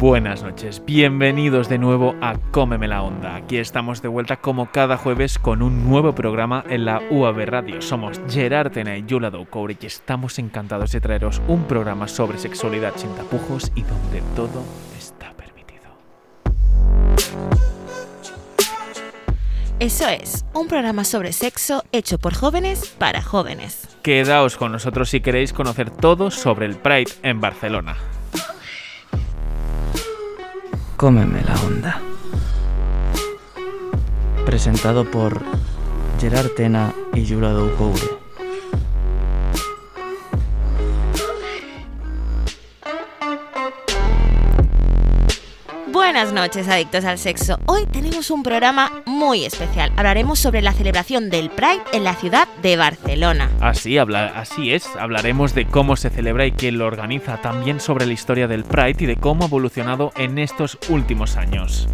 Buenas noches, bienvenidos de nuevo a Cómeme la Onda. Aquí estamos de vuelta como cada jueves con un nuevo programa en la UAB Radio. Somos Gerard Tena y Yula Doucoure y estamos encantados de traeros un programa sobre sexualidad sin tapujos y donde todo está permitido. Eso es, un programa sobre sexo hecho por jóvenes para jóvenes. Quedaos con nosotros si queréis conocer todo sobre el Pride en Barcelona. Cómeme la onda. Presentado por Gerard Tena y Yura Doucoure. Buenas noches, adictos al sexo. Hoy tenemos un programa muy especial. Hablaremos sobre la celebración del Pride en la ciudad de Barcelona. Así, habla, así es, hablaremos de cómo se celebra y quién lo organiza, también sobre la historia del Pride y de cómo ha evolucionado en estos últimos años.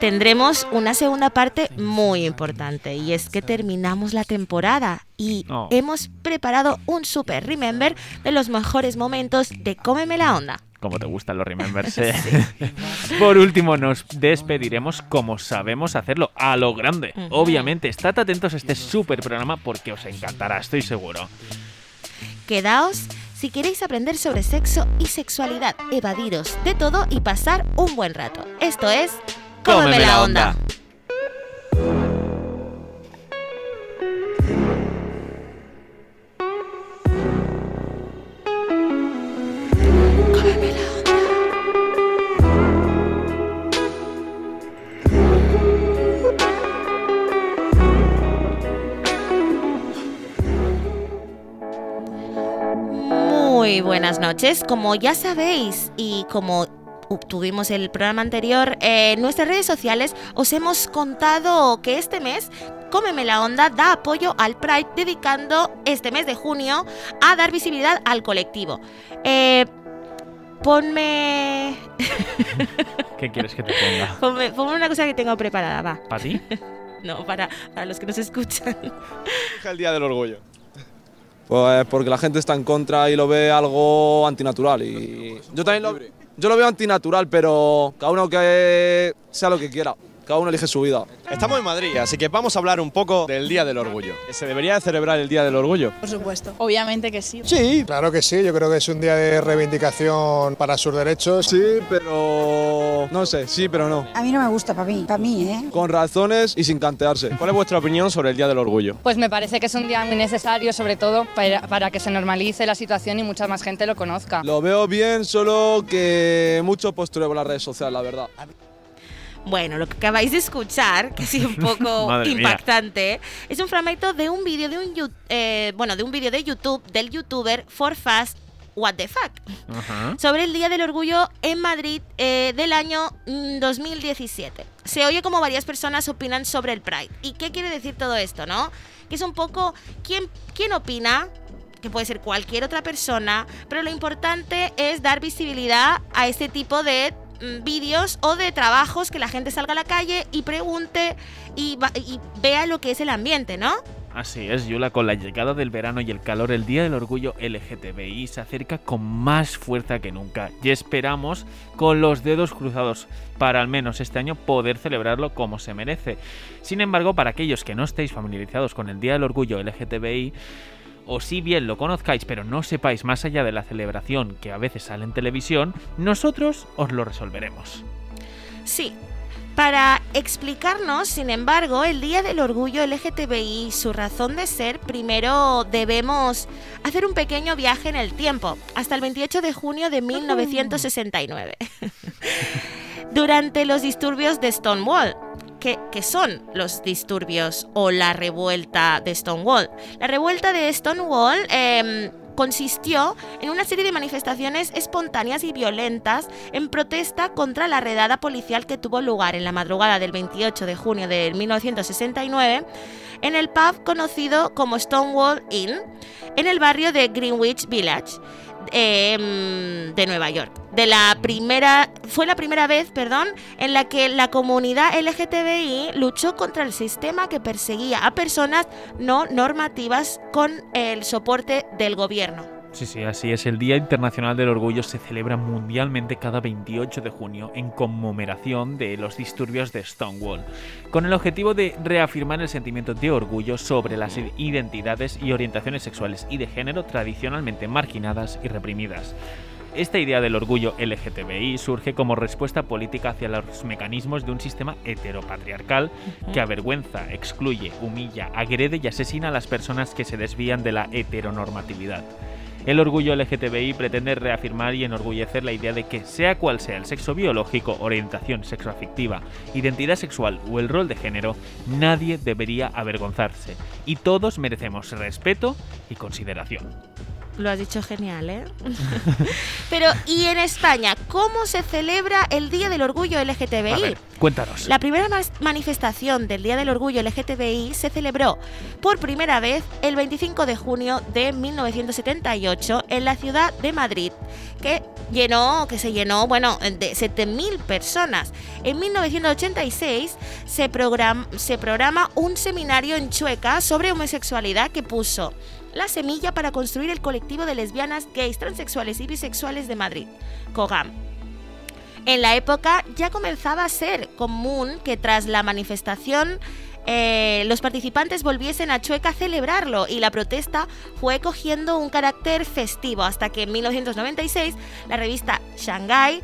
Tendremos una segunda parte muy importante y es que terminamos la temporada y Oh. hemos preparado un super remember de los mejores momentos de Cómeme la Onda. Como te gustan los remembers. eh. Por último, nos despediremos como sabemos hacerlo, a lo grande. Obviamente, estad atentos a este super programa porque os encantará, estoy seguro. Quedaos si queréis aprender sobre sexo y sexualidad, evadiros de todo y pasar un buen rato. Esto es Cómeme la Onda. Muy buenas noches. Como ya sabéis y como tuvimos el programa anterior, eh, en nuestras redes sociales os hemos contado que este mes Cómeme la Onda da apoyo al Pride dedicando este mes de junio a dar visibilidad al colectivo. Eh, ponme, ¿Qué quieres que te ponga? ponme, ponme una cosa que tengo preparada, va. ¿Para ti? No, para, para los que nos escuchan. el Día del Orgullo? Pues porque la gente está en contra y lo ve algo antinatural. Y yo también lo, yo lo veo antinatural, pero cada uno que sea lo que quiera. Cada uno elige su vida. Estamos en Madrid, así que vamos a hablar un poco del Día del Orgullo. ¿Se debería de celebrar el Día del Orgullo? Por supuesto. Obviamente que sí. Sí, claro que sí. Yo creo que es un día de reivindicación para sus derechos. Sí, pero... No sé, sí, pero no. A mí no me gusta, para mí, para mí, ¿eh? Con razones y sin cantearse. ¿Cuál es vuestra opinión sobre el Día del Orgullo? Pues me parece que es un día muy necesario, sobre todo para, para que se normalice la situación y mucha más gente lo conozca. Lo veo bien, solo que mucho postureo por las redes sociales, la verdad. Bueno, lo que acabáis de escuchar, que ha sido un poco mía. impactante, es un fragmento de un vídeo de un eh, bueno, de un vídeo de YouTube del youtuber For Fast What the Fuck sobre el Día del Orgullo en Madrid eh, del año mm, 2017. Se oye como varias personas opinan sobre el Pride. ¿Y qué quiere decir todo esto, no? Que es un poco quién quién opina que puede ser cualquier otra persona, pero lo importante es dar visibilidad a este tipo de mm, vídeos o de trabajos que la gente salga a la calle y pregunte y, y vea lo que es el ambiente, ¿no? Así es, Yula, con la llegada del verano y el calor, el Día del Orgullo LGTBI se acerca con más fuerza que nunca y esperamos con los dedos cruzados para al menos este año poder celebrarlo como se merece. Sin embargo, para aquellos que no estéis familiarizados con el Día del Orgullo LGTBI, o si bien lo conozcáis pero no sepáis más allá de la celebración que a veces sale en televisión, nosotros os lo resolveremos. Sí. Para explicarnos, sin embargo, el Día del Orgullo LGTBI y su razón de ser, primero debemos hacer un pequeño viaje en el tiempo, hasta el 28 de junio de 1969, durante los disturbios de Stonewall. ¿Qué, qué son los disturbios o la revuelta de Stonewall? La revuelta de Stonewall em, consistió en una serie de manifestaciones espontáneas y violentas en protesta contra la redada policial que tuvo lugar en la madrugada del 28 de junio de 1969 en el pub conocido como Stonewall Inn en el barrio de Greenwich Village em, de Nueva York. De la primera, fue la primera vez, perdón, en la que la comunidad LGTBI luchó contra el sistema que perseguía a personas no normativas con el soporte del gobierno. Sí, sí, así es. El Día Internacional del Orgullo se celebra mundialmente cada 28 de junio en conmemoración de los disturbios de Stonewall, con el objetivo de reafirmar el sentimiento de orgullo sobre las identidades y orientaciones sexuales y de género tradicionalmente marginadas y reprimidas. Esta idea del orgullo LGTBI surge como respuesta política hacia los mecanismos de un sistema heteropatriarcal que avergüenza, excluye, humilla, agrede y asesina a las personas que se desvían de la heteronormatividad. El orgullo LGTBI pretende reafirmar y enorgullecer la idea de que, sea cual sea el sexo biológico, orientación sexoafectiva, identidad sexual o el rol de género, nadie debería avergonzarse y todos merecemos respeto y consideración. Lo has dicho genial, ¿eh? Pero, ¿y en España cómo se celebra el Día del Orgullo LGTBI? A ver, cuéntanos. La primera manifestación del Día del Orgullo LGTBI se celebró por primera vez el 25 de junio de 1978 en la ciudad de Madrid, que llenó, que se llenó, bueno, de 7.000 personas. En 1986 se, program- se programa un seminario en Chueca sobre homosexualidad que puso la semilla para construir el colectivo de lesbianas, gays, transexuales y bisexuales de Madrid, COGAM. En la época ya comenzaba a ser común que tras la manifestación eh, los participantes volviesen a Chueca a celebrarlo y la protesta fue cogiendo un carácter festivo hasta que en 1996 la revista Shanghai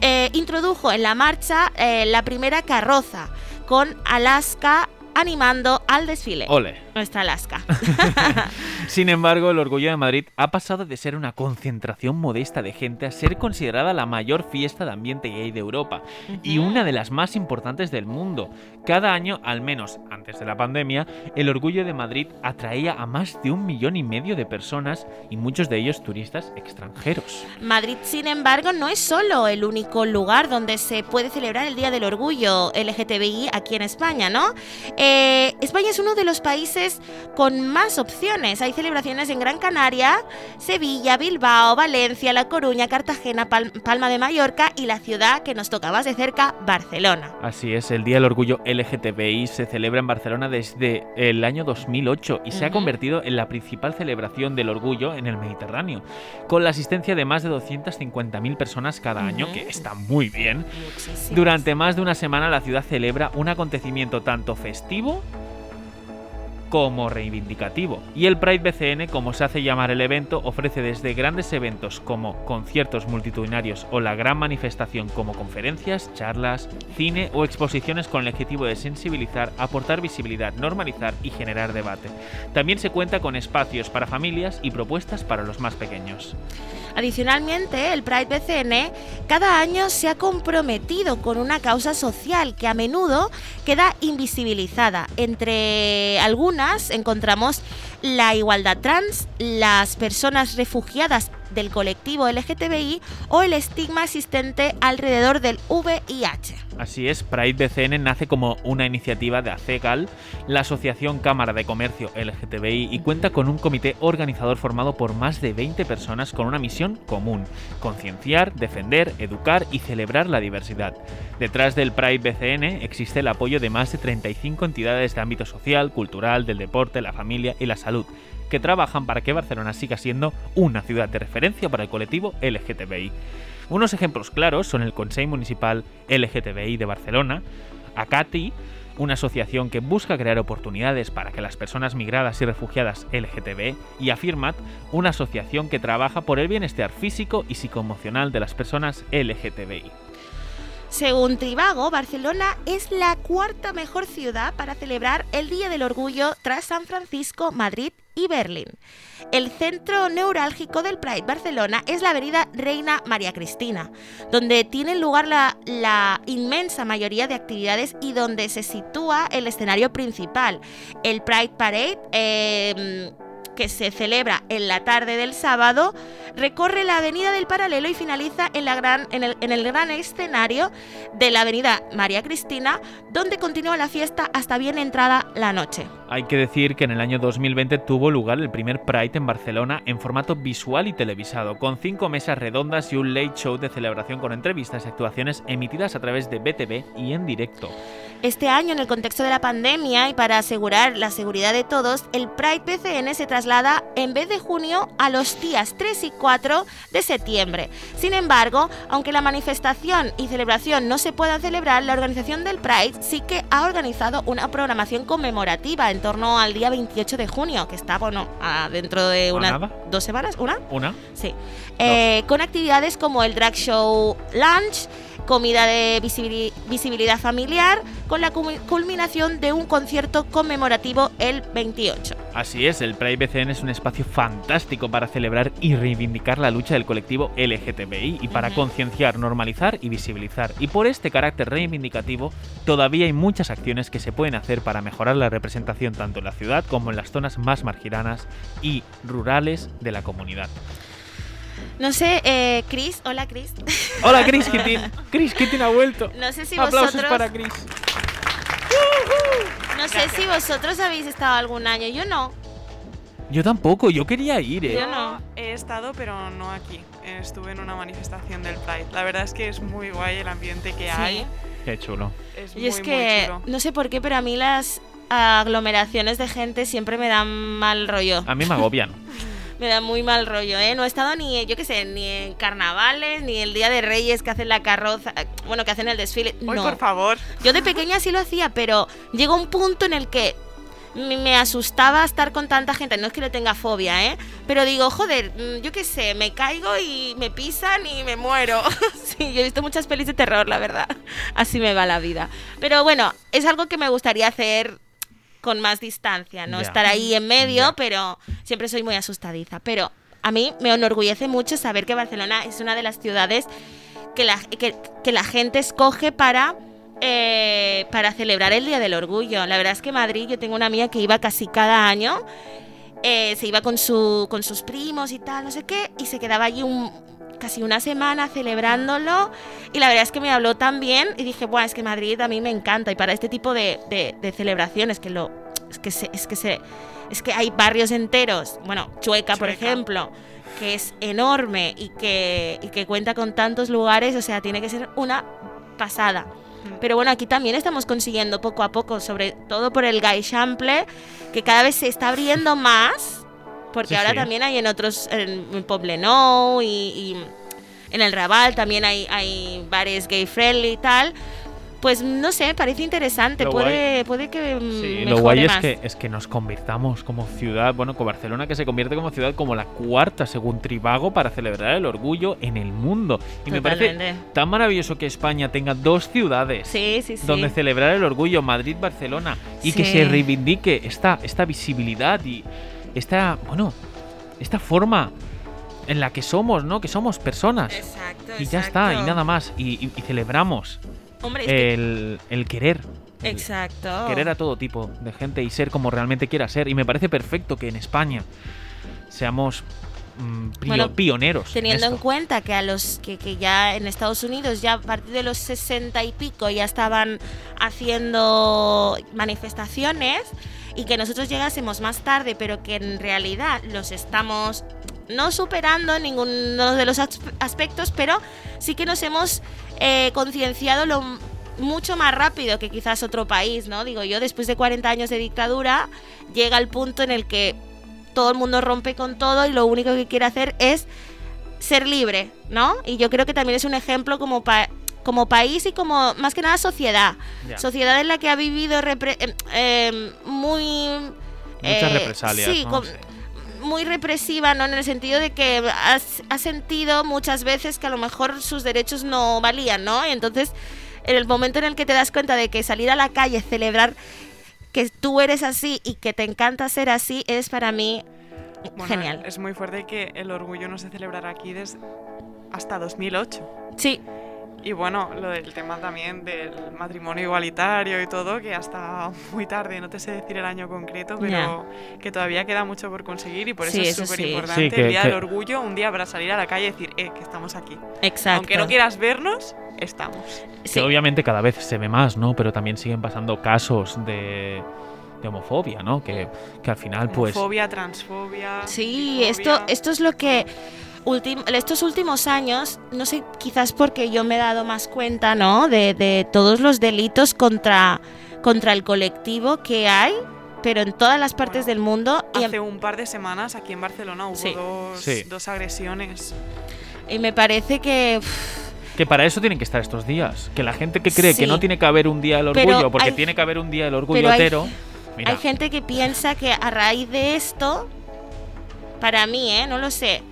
eh, introdujo en la marcha eh, la primera carroza con Alaska animando al desfile. Ole. Nuestra Alaska. Sin embargo, el Orgullo de Madrid ha pasado de ser una concentración modesta de gente a ser considerada la mayor fiesta de ambiente gay de Europa y una de las más importantes del mundo. Cada año, al menos antes de la pandemia, el Orgullo de Madrid atraía a más de un millón y medio de personas y muchos de ellos turistas extranjeros. Madrid, sin embargo, no es solo el único lugar donde se puede celebrar el Día del Orgullo LGTBI aquí en España, ¿no? Eh, España es uno de los países con más opciones. Hay celebraciones en Gran Canaria, Sevilla, Bilbao, Valencia, La Coruña, Cartagena, Pal- Palma de Mallorca y la ciudad que nos toca más de cerca, Barcelona. Así es, el Día del Orgullo LGTBI se celebra en Barcelona desde el año 2008 y se ha convertido en la principal celebración del orgullo en el Mediterráneo, con la asistencia de más de 250.000 personas cada año, que está muy bien. Durante más de una semana la ciudad celebra un acontecimiento tanto festivo negativo como reivindicativo. Y el Pride BCN, como se hace llamar el evento, ofrece desde grandes eventos como conciertos multitudinarios o la gran manifestación como conferencias, charlas, cine o exposiciones con el objetivo de sensibilizar, aportar visibilidad, normalizar y generar debate. También se cuenta con espacios para familias y propuestas para los más pequeños. Adicionalmente, el Pride BCN cada año se ha comprometido con una causa social que a menudo queda invisibilizada. Entre algunas encontramos la igualdad trans, las personas refugiadas del colectivo LGTBI o el estigma existente alrededor del VIH. Así es, Pride BCN nace como una iniciativa de ACEGAL, la Asociación Cámara de Comercio LGTBI, y cuenta con un comité organizador formado por más de 20 personas con una misión común, concienciar, defender, educar y celebrar la diversidad. Detrás del Pride BCN existe el apoyo de más de 35 entidades de ámbito social, cultural, del deporte, la familia y la salud, que trabajan para que Barcelona siga siendo una ciudad de referencia para el colectivo LGTBI. Unos ejemplos claros son el Consell Municipal LGTBI de Barcelona, ACATI, una asociación que busca crear oportunidades para que las personas migradas y refugiadas LGTB, y Afirmat, una asociación que trabaja por el bienestar físico y psicoemocional de las personas LGTBI. Según Trivago, Barcelona es la cuarta mejor ciudad para celebrar el Día del Orgullo tras San Francisco, Madrid y Berlín. El centro neurálgico del Pride Barcelona es la avenida Reina María Cristina, donde tiene lugar la, inmensa mayoría de actividades y donde se sitúa el escenario principal. El Pride Parade, eh, que se celebra en la tarde del sábado, recorre la Avenida del Paralelo y finaliza en, la gran, en, el, en el gran escenario de la Avenida María Cristina, donde continúa la fiesta hasta bien entrada la noche. Hay que decir que en el año 2020 tuvo lugar el primer Pride en Barcelona en formato visual y televisado, con cinco mesas redondas y un late show de celebración con entrevistas y actuaciones emitidas a través de BTV y en directo. Este año, en el contexto de la pandemia y para asegurar la seguridad de todos, el Pride PCN se traslada en vez de junio a los días 3 y 4 de septiembre. Sin embargo, aunque la manifestación y celebración no se puedan celebrar, la organización del Pride sí que ha organizado una programación conmemorativa en torno al día 28 de junio, que está, bueno, dentro de ¿O unas dos semanas, ¿una? ¿Una? Sí. Eh, con actividades como el drag show lunch, comida de visibili- visibilidad familiar, con la cul- culminación de un concierto conmemorativo el 28. Así es, el Pride BCN es un espacio fantástico para celebrar y reivindicar la lucha del colectivo LGTBI y para concienciar, normalizar y visibilizar. Y por este carácter reivindicativo, todavía hay muchas acciones que se pueden hacer para mejorar la representación tanto en la ciudad como en las zonas más marginadas y rurales de la comunidad. No sé, eh, Chris, hola Chris. Hola, Chris Kittin. Chris Kittin ha vuelto. No sé si Aplausos vosotros, para Chris. no sé si vosotros habéis estado algún año. Yo no. Yo tampoco, yo quería ir, eh. Yo no. He estado, pero no aquí. Estuve en una manifestación del Pride. La verdad es que es muy guay el ambiente que hay. Qué chulo. Es Y muy, es muy que chulo. no sé por qué, pero a mí las aglomeraciones de gente siempre me dan mal rollo. A mí me agobian. Me da muy mal rollo, ¿eh? No he estado ni, yo qué sé, ni en carnavales, ni el Día de Reyes que hacen la carroza, bueno, que hacen el desfile. Hoy, no. por favor. Yo de pequeña sí lo hacía, pero llegó un punto en el que me me asustaba estar con tanta gente. No es que le tenga fobia, ¿eh? Pero digo, joder, mm, yo qué sé, me caigo y me pisan y me muero. sí, yo he visto muchas pelis de terror, la verdad. Así me va la vida. Pero bueno, es algo que me gustaría hacer con más distancia, no estar ahí en medio, pero siempre soy muy asustadiza. Pero a mí me enorgullece mucho saber que Barcelona es una de las ciudades que la, que, que la gente escoge para, eh, para celebrar el Día del Orgullo. La verdad es que Madrid, yo tengo una amiga que iba casi cada año, eh, se iba con, su, con sus primos y tal, no sé qué, y se quedaba allí un, casi una semana celebrándolo. Y la verdad es que me habló tan bien y dije, Buah, es que Madrid a mí me encanta. Y para este tipo de, de- de celebraciones, que lo. Es que se, es que se. Es que hay barrios enteros, bueno, Chueca, por ejemplo, que es enorme y que, y que cuenta con tantos lugares, o sea, tiene que ser una pasada. Pero bueno, aquí también estamos consiguiendo poco a poco, sobre todo por el Guy Chample, que cada vez se está abriendo más, porque Sí, ahora sí. también hay en otros, en Poblenou y, y en el Raval también hay, hay bares gay friendly y tal. Pues no sé, parece interesante, Lo puede, puede que mm, Sí, lo guay es más. que, es que nos convirtamos como ciudad, bueno, con Barcelona que se convierte como ciudad como la cuarta, según Tribago, para celebrar el orgullo en el mundo. Y me parece Totalmente. tan maravilloso que España tenga dos ciudades Sí, sí, donde celebrar el orgullo, Madrid, Barcelona, y que se reivindique esta, esta visibilidad y esta, bueno, esta forma en la que somos, ¿no? Que somos personas. Exacto, Y ya está, y nada más. Y, y- y celebramos Hombre, es que- el, el querer. el Exacto. Querer a todo tipo de gente y ser como realmente quiera ser. Y me parece perfecto que en España seamos mm, pio- Bueno, pioneros. Teniendo en esto. cuenta que a los que, que ya en Estados Unidos ya a partir de los 60 y pico ya estaban haciendo manifestaciones y que nosotros llegásemos más tarde, pero que en realidad los estamos no superando en ninguno de los as- aspectos, pero sí que nos hemos eh, concienciado lo mucho más rápido que quizás otro país, ¿no? Digo yo, después de 40 años de dictadura, llega el punto en el que todo el mundo rompe con todo y lo único que quiere hacer es ser libre, ¿no? Y yo creo que también es un ejemplo como, pa- como país y como, más que nada, sociedad. Sociedad en la que ha vivido repre- eh, eh, muy... Muchas eh, represalias. Sí, ¿no? con- Sí. muy represiva, ¿no? En el sentido de que has, has sentido muchas veces que a lo mejor sus derechos no valían, ¿no? Y entonces, en el momento en el que te das cuenta de que salir a la calle, celebrar que tú eres así y que te encanta ser así, es para mí Bueno, genial. Es muy fuerte que el orgullo no se celebrara aquí desde hasta 2008. Sí, Y bueno, lo del tema también del matrimonio igualitario y todo, que hasta muy tarde, no te sé decir el año concreto, pero que todavía queda mucho por conseguir y por eso Sí, es súper sí. importante Sí, que- el Día que- del Orgullo, un día para salir a la calle y decir, eh, que estamos aquí. Exacto. Aunque no quieras vernos, estamos. Sí. Que obviamente cada vez se ve más, ¿no? Pero también siguen pasando casos de, de homofobia, ¿no? Que, que al final, pues. Homofobia, transfobia. Sí, esto, esto es lo que estos últimos años, no sé, quizás porque yo me he dado más cuenta, ¿no? De, de todos los delitos contra, contra el colectivo que hay, pero en todas las partes Bueno, del mundo. Y, Hace un par de semanas aquí en Barcelona hubo Sí. dos, Sí. dos agresiones. y me parece que... uf, Que para eso tienen que estar estos días. Que la gente que cree que Sí. no tiene que haber un día del Pero orgullo, porque hay- tiene que haber un día del orgullo pero hay- Hay gente que piensa que a raíz de esto, para mí, ¿eh? No lo sé.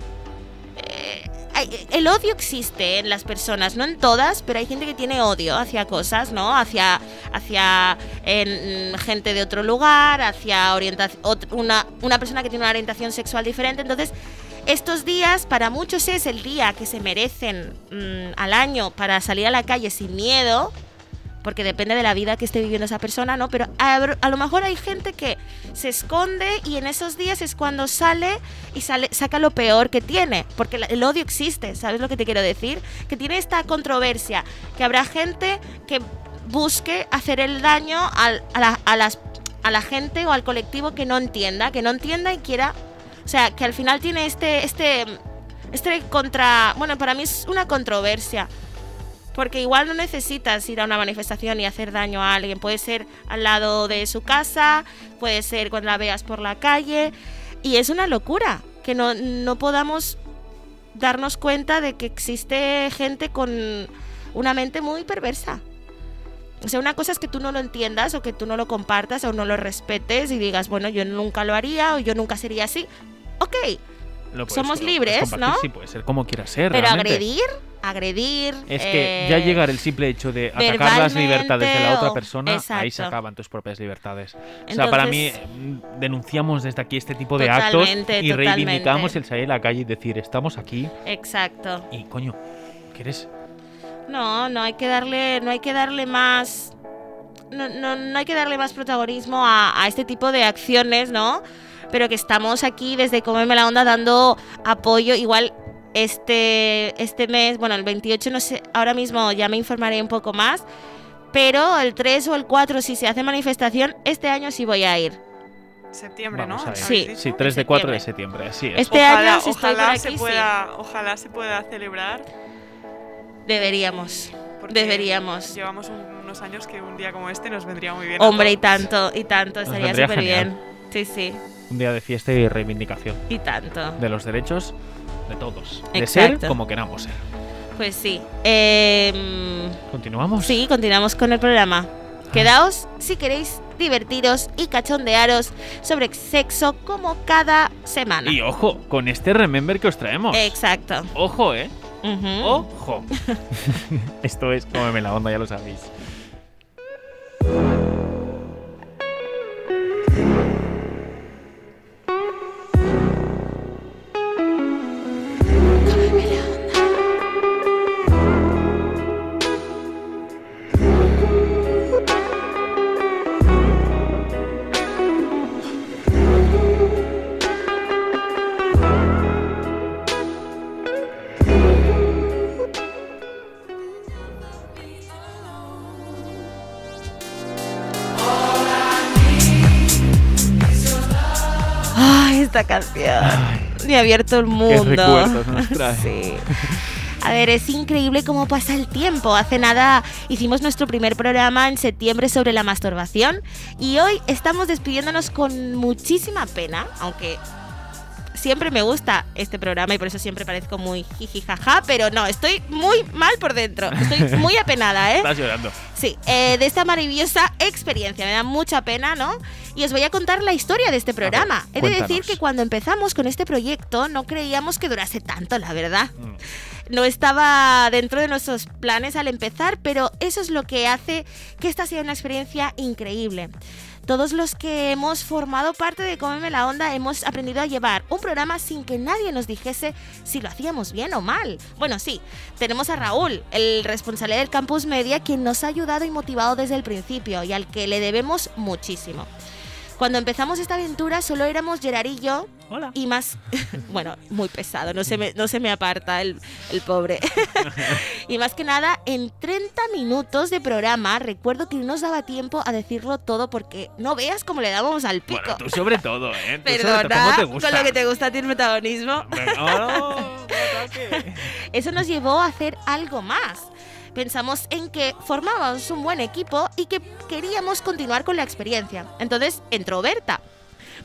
El odio existe en las personas, no en todas, pero hay gente que tiene odio hacia cosas, ¿no? Hacia, hacia en, gente de otro lugar, hacia una, una persona que tiene una orientación sexual diferente. Entonces, estos días para muchos es el día que se merecen mm, al año para salir a la calle sin miedo, porque depende de la vida que esté viviendo esa persona, ¿no? Pero a, a lo mejor hay gente que se esconde y en esos días es cuando sale y sale, saca lo peor que tiene, porque el odio existe, ¿sabes lo que te quiero decir? Que tiene esta controversia, que habrá gente que busque hacer el daño a, la, a las, a la gente o al colectivo que no entienda, que no entienda y quiera, o sea, que al final tiene este, este, este contra, bueno, para mí es una controversia. Porque igual no necesitas ir a una manifestación y hacer daño a alguien. Puede ser al lado de su casa, puede ser cuando la veas por la calle. Y es una locura que no, no podamos darnos cuenta de que existe gente con una mente muy perversa. O sea, una cosa es que tú no lo entiendas o que tú no lo compartas o no lo respetes y digas, bueno, yo nunca lo haría o yo nunca sería así. Ok, lo somos puedes libres, ¿no? Sí, puede ser como quiera ser. pero realmente. agredir, agredir... Es que ya eh, llegar el simple hecho de atacar las libertades de la otra o- persona, ahí se acaban tus propias libertades. o sea, para mí Entonces- mm, denunciamos desde aquí este tipo de actos Totalmente, y reivindicamos totalmente. el salir a la calle y decir, estamos aquí Exacto. y coño, ¿quieres? No, no hay que darle, no hay que darle más. No, no, no hay que darle más protagonismo a, a este tipo de acciones, ¿no? Pero que estamos aquí desde Comeme la Onda dando apoyo. Igual este, este mes, bueno, el 28, no sé, ahora mismo ya me informaré un poco más. Pero el 3 o el 4, si se hace manifestación, este año sí voy a ir. Septiembre, Vamos ¿no? Sí. ¿Habéis Sí, dicho? 3 de 4 de septiembre. así es. Este ojalá año, si estoy ojalá se aquí, sí. pueda, ojalá se pueda celebrar. Deberíamos. porque Deberíamos. Llevamos un- unos años que un día como este nos vendría muy bien. Hombre, y tanto, y tanto, Nos estaría súper bien. Sí, sí, Un día de fiesta y reivindicación y tanto. de los derechos de todos. De ser como queramos ser. Pues sí. Em, ¿Continuamos? sí, continuamos con el programa. Ah. Quedaos si queréis divertiros y cachondearos sobre sexo como cada semana. Y ojo, con este remember que os traemos. Exacto. Ojo, ¿eh? Ojo. Esto es cómeme la onda, ya lo sabéis. Esta canción. Me ha abierto el mundo. recuerdos nos trae. Sí. A ver, es increíble cómo pasa el tiempo. Hace nada hicimos nuestro primer programa en septiembre sobre la masturbación y hoy estamos despidiéndonos con muchísima pena, aunque siempre me gusta este programa y por eso siempre parezco muy jijijaja, pero no, estoy muy mal por dentro. Estoy muy apenada, ¿eh? Estás llorando. Sí, eh, de esta maravillosa experiencia. Me da mucha pena, ¿no? Y os voy a contar la historia de este programa. He de decir que cuando empezamos con este proyecto no creíamos que durase tanto, la verdad. Mm. No estaba dentro de nuestros planes al empezar, pero eso es lo que hace que esta sea una experiencia increíble. Todos los que hemos formado parte de Cómeme la Onda hemos aprendido a llevar un programa sin que nadie nos dijese si lo hacíamos bien o mal. Bueno, sí, tenemos a Raúl, el responsable del Campus Media, quien nos ha ayudado y motivado desde el principio y al que le debemos muchísimo. Cuando empezamos esta aventura solo éramos Gerard y yo. Hola. Y más, bueno, muy pesado, no se me, no se me aparta el, el pobre. y más que nada, en 30 minutos de programa, recuerdo que no nos daba tiempo a decirlo todo porque no veas cómo le dábamos al pico. Bueno, tú sobre todo, ¿eh? Tú Perdona, ¿cómo te gusta? con lo que te gusta a ti el protagonismo. Venga, oh. Eso nos llevó a hacer algo más. Pensamos en que formábamos un buen equipo y que queríamos continuar con la experiencia. Entonces entró Berta,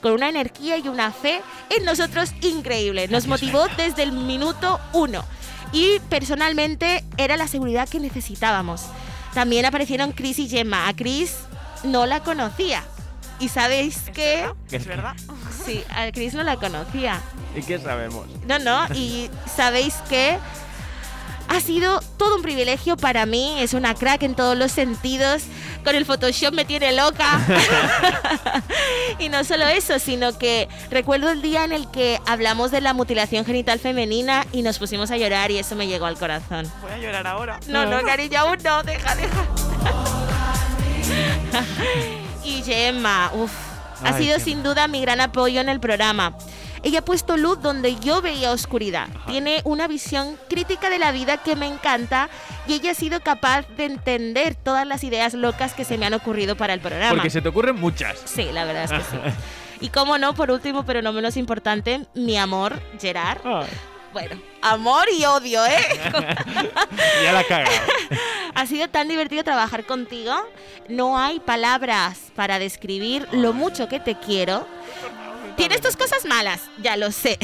con una energía y una fe en nosotros increíble. Nos motivó desde el minuto uno y personalmente era la seguridad que necesitábamos. También aparecieron Chris y Gemma. A Chris no la conocía. ¿Y sabéis qué? Es verdad. Sí, a Chris no la conocía. ¿Y qué sabemos? No, no, y sabéis que sido todo un privilegio para mí, es una crack en todos los sentidos, con el Photoshop me tiene loca. y no solo eso, sino que recuerdo el día en el que hablamos de la mutilación genital femenina y nos pusimos a llorar y eso me llegó al corazón. Voy a llorar ahora. No, no, cariño, aún no, deja, deja. y Gemma, uff, ha sido Gemma. sin duda mi gran apoyo en el programa. Ella ha puesto luz donde yo veía oscuridad. Tiene una visión crítica de la vida que me encanta y ella ha sido capaz de entender todas las ideas locas que se me han ocurrido para el programa. Porque se te ocurren muchas. Sí, la verdad es que sí. Y como no, por último, pero no menos importante, mi amor, Gerard. Ay, Bueno, amor y odio, ¿eh? ya la caga. Ha sido tan divertido trabajar contigo. No hay palabras para describir lo mucho que te quiero. Tienes tus cosas malas, ya lo sé.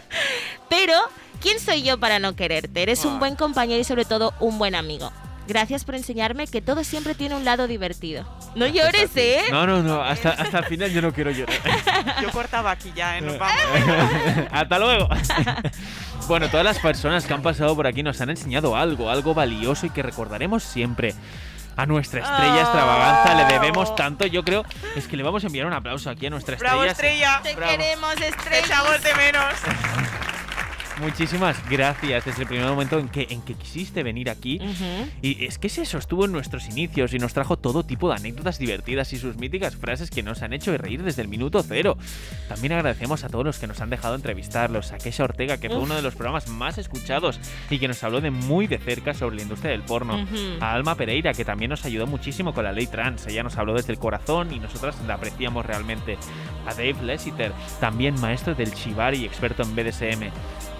Pero, ¿quién soy yo para no quererte? Eres un buen compañero y sobre todo un buen amigo. Gracias por enseñarme que todo siempre tiene un lado divertido. No llores, ¿eh? No, no, no, hasta, hasta el final yo no quiero llorar. Yo cortaba aquí ya, ¿eh? Nos vamos. Hasta luego. bueno, todas las personas que han pasado por aquí nos han enseñado algo, algo valioso y que recordaremos siempre. A nuestra estrella extravaganza le debemos tanto. Yo creo es que le vamos a enviar un aplauso aquí a nuestra ¡Bravo, estrella. estrella! Te Bravo. queremos, Te estrella. echamos de menos. Muchísimas gracias desde el primer momento en que, en que quisiste venir aquí. Y es que es eso, estuvo en nuestros inicios y nos trajo todo tipo de anécdotas divertidas y sus míticas frases que nos han hecho reír desde el minuto cero. También agradecemos a todos los que nos han dejado entrevistarlos, a Kesha Ortega, que fue uno de los programas más escuchados y que nos habló de muy de cerca sobre la industria del porno. A Alma Pereira, que también nos ayudó muchísimo con la ley trans. Ella nos habló desde el corazón y nosotras la apreciamos realmente. A Dave Lessiter, también maestro del Shibari y experto en BDSM.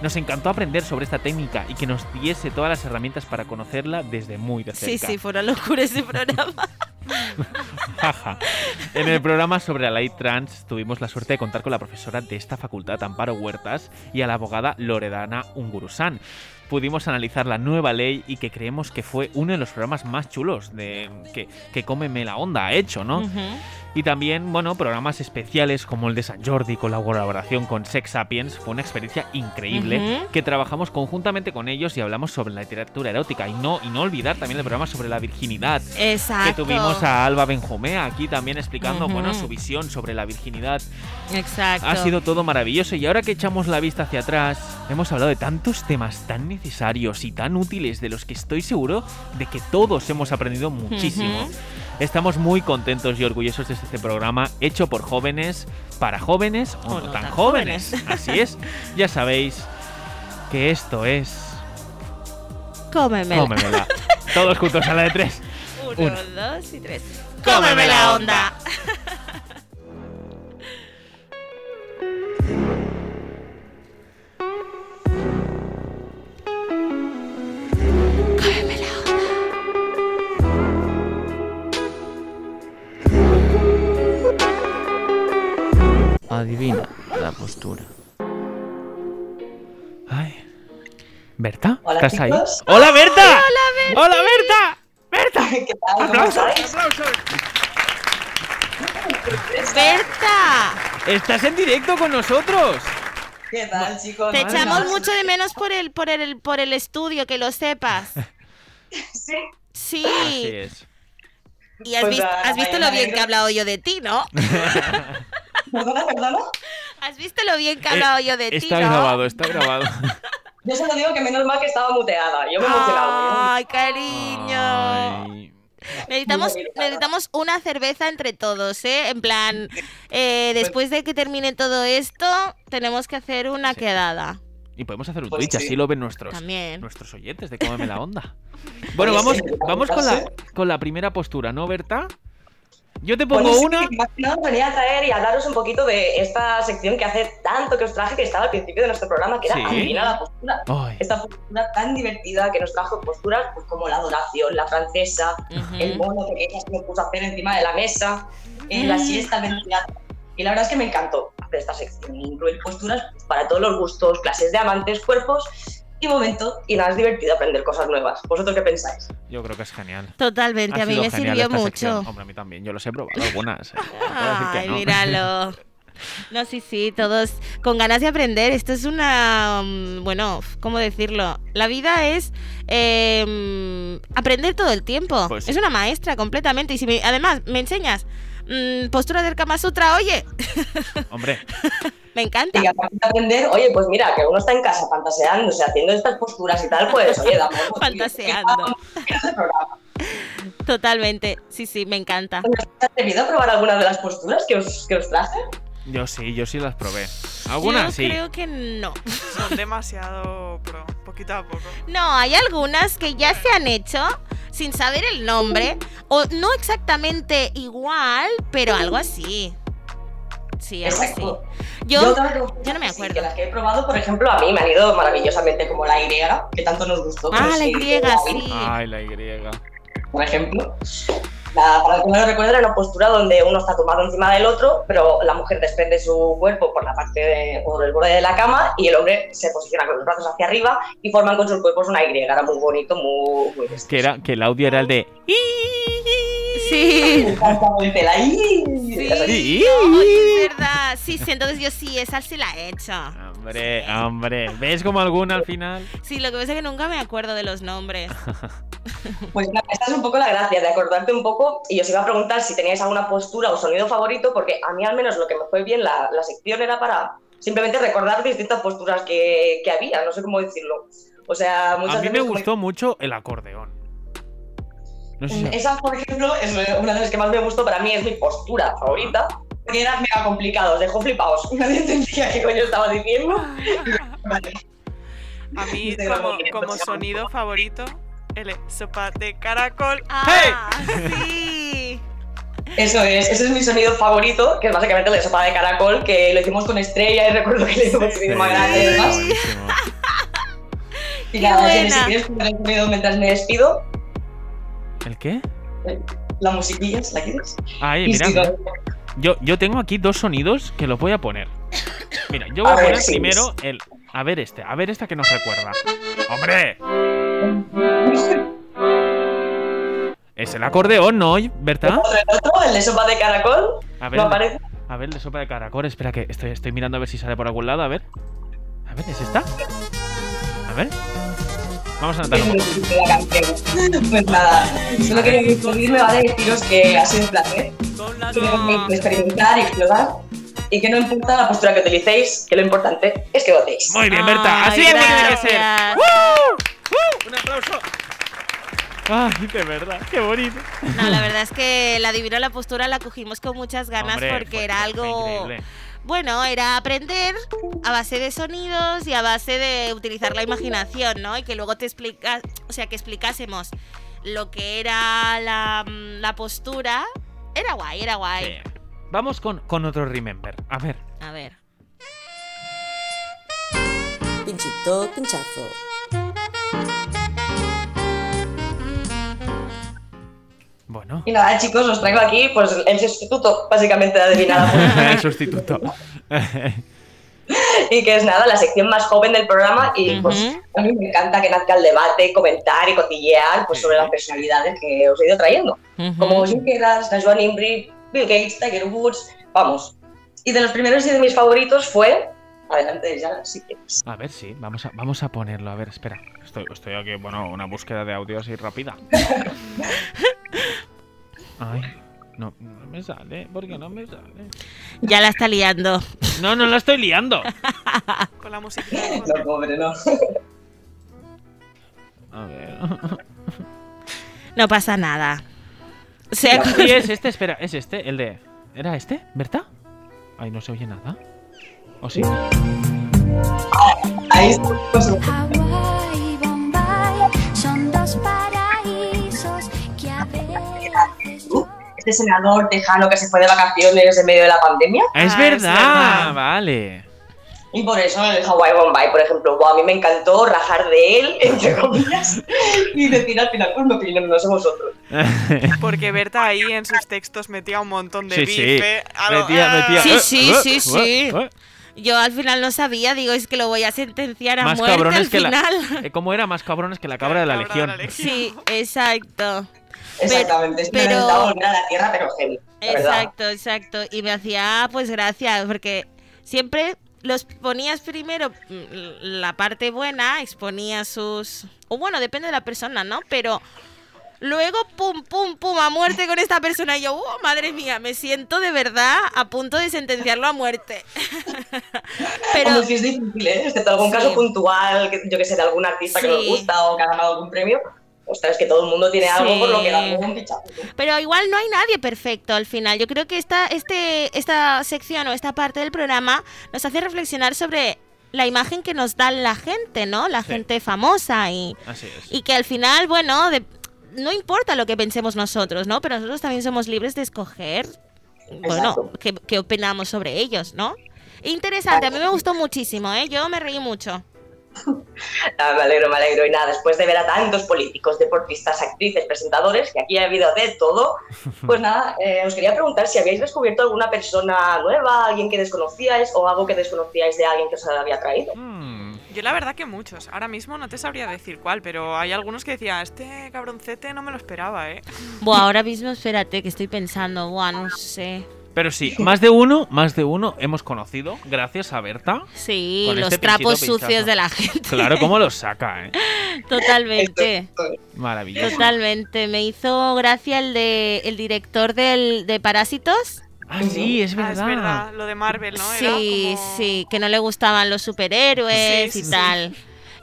Nos encantó aprender sobre esta técnica y que nos diese todas las herramientas para conocerla desde muy de cerca. Sí, sí, fue una locura ese programa. Jaja. En el programa sobre la ley trans tuvimos la suerte de contar con la profesora de esta facultad, Amparo Huertas, y a la abogada Loredana Ungurusan. Pudimos analizar la nueva ley y que creemos que fue uno de los programas más chulos de que, que Cómeme la Onda ha hecho, ¿no? Ujú. Y también, bueno, programas especiales como el de San Jordi con la colaboración con Sex Sapiens. Fue una experiencia increíble Ujú. que trabajamos conjuntamente con ellos y hablamos sobre la literatura erótica. Y no, y no olvidar también el programa sobre la virginidad. Exacto. Que tuvimos a Alba Benjomea aquí también explicando Ujú. bueno, su visión sobre la virginidad. Exacto. Ha sido todo maravilloso y ahora que echamos la vista hacia atrás, hemos hablado de tantos temas tan necesarios y tan útiles de los que estoy seguro de que todos hemos aprendido muchísimo. Estamos muy contentos y orgullosos de este programa hecho por jóvenes, para jóvenes o, no tan, jóvenes. Así es, ya sabéis que esto es... Cómemela. Cómemela. Todos juntos a la de tres. Uno, Uno. dos y tres. ¡Cómeme la onda! Adivina la postura. Ay. ¿Berta? Hola, ¿Estás ahí? ¡Hola, Berta! ¡Hola, Berta! ¡Berta! ¿Qué tal? ¿Cómo ¡Aplausos! estáis? ¡Berta! ¡Estás en directo con nosotros! ¿Qué tal, chicos? Te Madre echamos mucho de menos por el, por el, por el estudio, que lo sepas. Sí. Sí. Así es. Y has, Pues vis- a- has visto lo bien que he hablado yo de ti, ¿no? Perdona, perdona. ¿Has visto lo bien que he hablado yo de ti, Está no? grabado, está grabado. Yo solo digo que menos mal que estaba muteada. Yo me he emocionado. Ay, cariño. Ay, Necesitamos, necesitamos una cerveza entre todos, ¿eh? En plan, eh, Pues después de que termine todo esto, tenemos que hacer una Sí. quedada. Y podemos hacer un Pues Twitch, sí. así lo ven nuestros, También. nuestros oyentes de Cómeme la Onda. Bueno, vamos, sí, vamos con, la, con la primera postura, ¿no, Berta? Yo te pongo sí, una. más que nada venía a traer y hablaros un poquito de esta sección que hace tanto que os traje que estaba al principio de nuestro programa, que era Sí. Adivina la postura. Ay, Esta postura tan divertida que nos trajo posturas pues, como la adoración, la francesa, Ujú. el mono que me puso a hacer encima de la mesa, eh, la siesta teatro. Y la verdad es que me encantó hacer esta sección, incluir posturas para todos los gustos, clases de amantes, cuerpos y momentos. Y nada, es divertido aprender cosas nuevas. ¿Vosotros qué pensáis? yo creo que es genial. Totalmente, Ha a mí me sirvió mucho. sección. Hombre, a mí también. Yo los he probado algunas. eh. Ay, no. míralo. No, sí, sí, todos con ganas de aprender. Esto es una. mm, Bueno, ¿cómo decirlo? La vida es eh, mm, aprender todo el tiempo. Pues sí. Es una maestra completamente. Y si me- además me enseñas mm, postura del Kama Sutra, oye, Hombre, me encanta. Y aprender, oye, pues mira, que uno está en casa fantaseando, o sea, haciendo estas posturas y tal, pues oye, damos. Fantaseando. Totalmente. Sí, sí, me encanta. ¿Has atrevido a probar algunas de las posturas que os, que os traje? Yo sí, yo sí las probé. Algunas Yo sí. creo que no. Son demasiado pro, poquito a poco. No, hay algunas que ya se han hecho sin saber el nombre, o no exactamente igual, pero algo así. Sí, algo así. Exacto. Yo, también tengo yo no me sí, acuerdo. que las que he probado, por ejemplo, a mí me han ido maravillosamente, como la Y, que tanto nos gustó. Ah, la sí, Y, sí. Ay, la Y. Por ejemplo. La, para el que no lo recuerda, era una postura donde uno está tumbado encima del otro, pero la mujer desprende su cuerpo por la parte de, por el borde de la cama y el hombre se posiciona con los brazos hacia arriba y forman con sus cuerpos una Y. Era muy bonito, muy. muy Que, era, que el audio era el de. Sí. Exactamente, la I. Sí, oye, es verdad. Sí, sí, entonces yo sí, esa sí la he hecho. Hombre, hombre. ¿Ves como alguna al final? Sí, lo que pasa es que nunca me acuerdo de los nombres. Pues nada, esta es un poco la gracia de acordarte un poco. Y os iba a preguntar si teníais alguna postura o sonido favorito, porque a mí al menos lo que me fue bien la, la sección era para simplemente recordar distintas posturas que, que había, no sé cómo decirlo. O sea, muchas A mí me como- gustó mucho el acordeón. No sé si- Esa, por ejemplo, es una de las que más me gustó. Para mí es mi postura favorita. Porque eran mega complicados, dejó flipados. Nadie entendía qué coño estaba diciendo. Vale. A mí, como, como sonido favorito, el sopa de caracol. Ah, sí. Eso es, ese es mi sonido favorito, que es básicamente el de sopa de caracol, que lo hicimos con estrella y recuerdo que le hicimos un sonido más grande y demás. Y nada, si- buena. si quieres poner el sonido mientras me despido, ¿El qué? la musiquilla, ¿la quieres? Y mira. si mira. Yo, yo tengo aquí dos sonidos que los voy a poner. Mira, yo voy A a, ver, poner sí. primero el. A ver este, a ver esta que nos recuerda. ¡Hombre! Es el acordeón, ¿no, Berta? Otro, el otro, el de sopa de caracol, A ver, no el- aparece. a ver, el de sopa de caracol. Espera que estoy, estoy mirando a ver si sale por algún lado. A ver. A ver, ¿es esta? A ver. Vamos a anotarlo. Pues nada, solo quería despedirme, ¿vale? Deciros que ha sido un placer. Que experimentar y explorar. Y que no importa la postura que utilicéis, que lo importante es que votéis. Muy bien, Berta. Así es como tiene que ser. ¡Woo! ¡Uh! Un aplauso. Ay, de verdad, qué bonito. No, la verdad es que la adivina la postura la cogimos con muchas ganas Hombre, porque fue- era algo. increíble. Bueno, era aprender a base de sonidos y a base de utilizar la imaginación, ¿no? Y que luego te explicas, o sea, que explicásemos lo que era la, mm, la postura. Era guay, era guay. Sí. Vamos con, con otro Remember. A ver. A ver. Pinchito, pinchazo. Bueno. Y nada, chicos, os traigo aquí pues el sustituto, básicamente, de adivinar la El sustituto. y que es nada, la sección más joven del programa y pues a mí me encanta que nazca el debate, comentar y cotillear pues, sobre las personalidades que os he ido trayendo. Ujú. Como Jim Keras, Joan Imbri, Bill Gates, Tiger Woods, vamos. Y de los primeros y de mis favoritos fue... Adelante, ya, si quieres. A ver, sí, vamos a, vamos a ponerlo. A ver, espera. Estoy, estoy aquí, bueno, una búsqueda de audio así rápida. Ay, no, no me sale. ¿Por qué no me sale? Ya la está liando. No, no la estoy liando. Con la música. No, pobre, no. A ver. No pasa nada. Sí, es este, espera, es este, el de. ¿Era este? ¿Verdad? Ay, no se oye nada. ¿O sí? Ahí Hawái y Bombay son dos paraísos que a veces este senador tejano que se fue de vacaciones en medio de la pandemia. Es Ah, es verdad, verdad. vale. Y por eso el Hawaii Bombay, por ejemplo, buah, a mí me encantó rajar de él, entre comillas, y decir al final, pues mi opinión, no sé vosotros. Porque Berta ahí en sus textos metía un montón de Sí, sí. bife. a lo- Metía, ¡Ah! metía. Sí, eh, sí, eh, sí, eh, sí. Yo al final no sabía, digo, es que lo voy a sentenciar a Más muerte al que la. final. eh, ¿Cómo era? Más cabrones que la cabra de la Cabra de la legión. Sí, exacto. Exactamente, pero- volver a la tierra, pero heavy, verdad. Exacto, exacto. Y me hacía pues gracia, porque siempre los ponías primero mm, la parte buena, exponías sus... O bueno, depende de la persona, ¿no? Pero luego, pum, pum, pum, a muerte con esta persona. Y yo, oh, madre mía, me siento de verdad a punto de sentenciarlo a muerte. Pero Como si es difícil, ¿eh? Excepto algún Sí. caso puntual, que, yo que sé, de algún artista que nos Sí. gusta o que ha ganado algún premio. Ostras, es que todo el mundo tiene algo por lo que da Sí. un pichazo. Pero igual no hay nadie perfecto al final. Yo creo que esta, este, esta sección o esta parte del programa nos hace reflexionar sobre la imagen que nos da la gente, ¿no? La Sí. gente famosa y, Así es. y que al final, bueno, de- no importa lo que pensemos nosotros, ¿no? Pero nosotros también somos libres de escoger, bueno, qué opinamos sobre ellos, ¿no? Interesante, a mí me gustó muchísimo, ¿eh? Yo me reí mucho. Ah, me alegro, me alegro. Y nada, después de ver a tantos políticos, deportistas, actrices, presentadores, que aquí ha habido de todo, pues nada, eh, os quería preguntar si habéis descubierto alguna persona nueva, alguien que desconocíais o algo que desconocíais de alguien que os había traído. Mm, Yo la verdad que muchos. Ahora mismo no te sabría decir cuál, pero hay algunos que decían, este cabroncete no me lo esperaba, ¿eh? Buah, ahora mismo espérate que estoy pensando, buah, no sé. Pero sí, más de uno, más de uno hemos conocido, gracias a Berta. Sí, Con los este trapos pinchito sucios de la gente. Claro, cómo los saca, ¿eh? Totalmente. Maravilloso. Totalmente. Me hizo gracia el de el director del, de Parásitos. Ah, sí, es Ah, verdad. es verdad, lo de Marvel, ¿no? Era Sí, como- sí, que no le gustaban los superhéroes Sí, y sí, sí.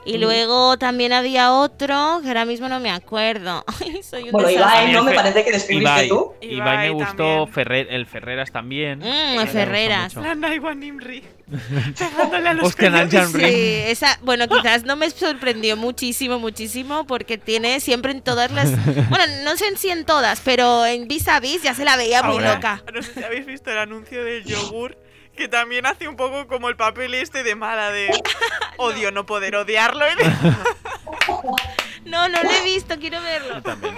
Y luego también había otro que ahora mismo no me acuerdo. Soy un Bueno. Ibai, ¿no? Me parece que describiste Ibai. tú. Ibai, Ibai me gustó. Ferrer, el Ferreras también. Mm, Me gusta Ferreras. La Naiwa Nimri. Pegándole a los. Sí, esa, bueno, quizás no me sorprendió muchísimo, muchísimo, porque tiene siempre en todas las. Bueno, no sé si en todas, pero en vis a vis ya se la veía muy loca. No sé si habéis visto el anuncio del yogur, que también hace un poco como el papel este de mala de odio no poder odiarlo. y de- No, no lo he visto, quiero verlo. También.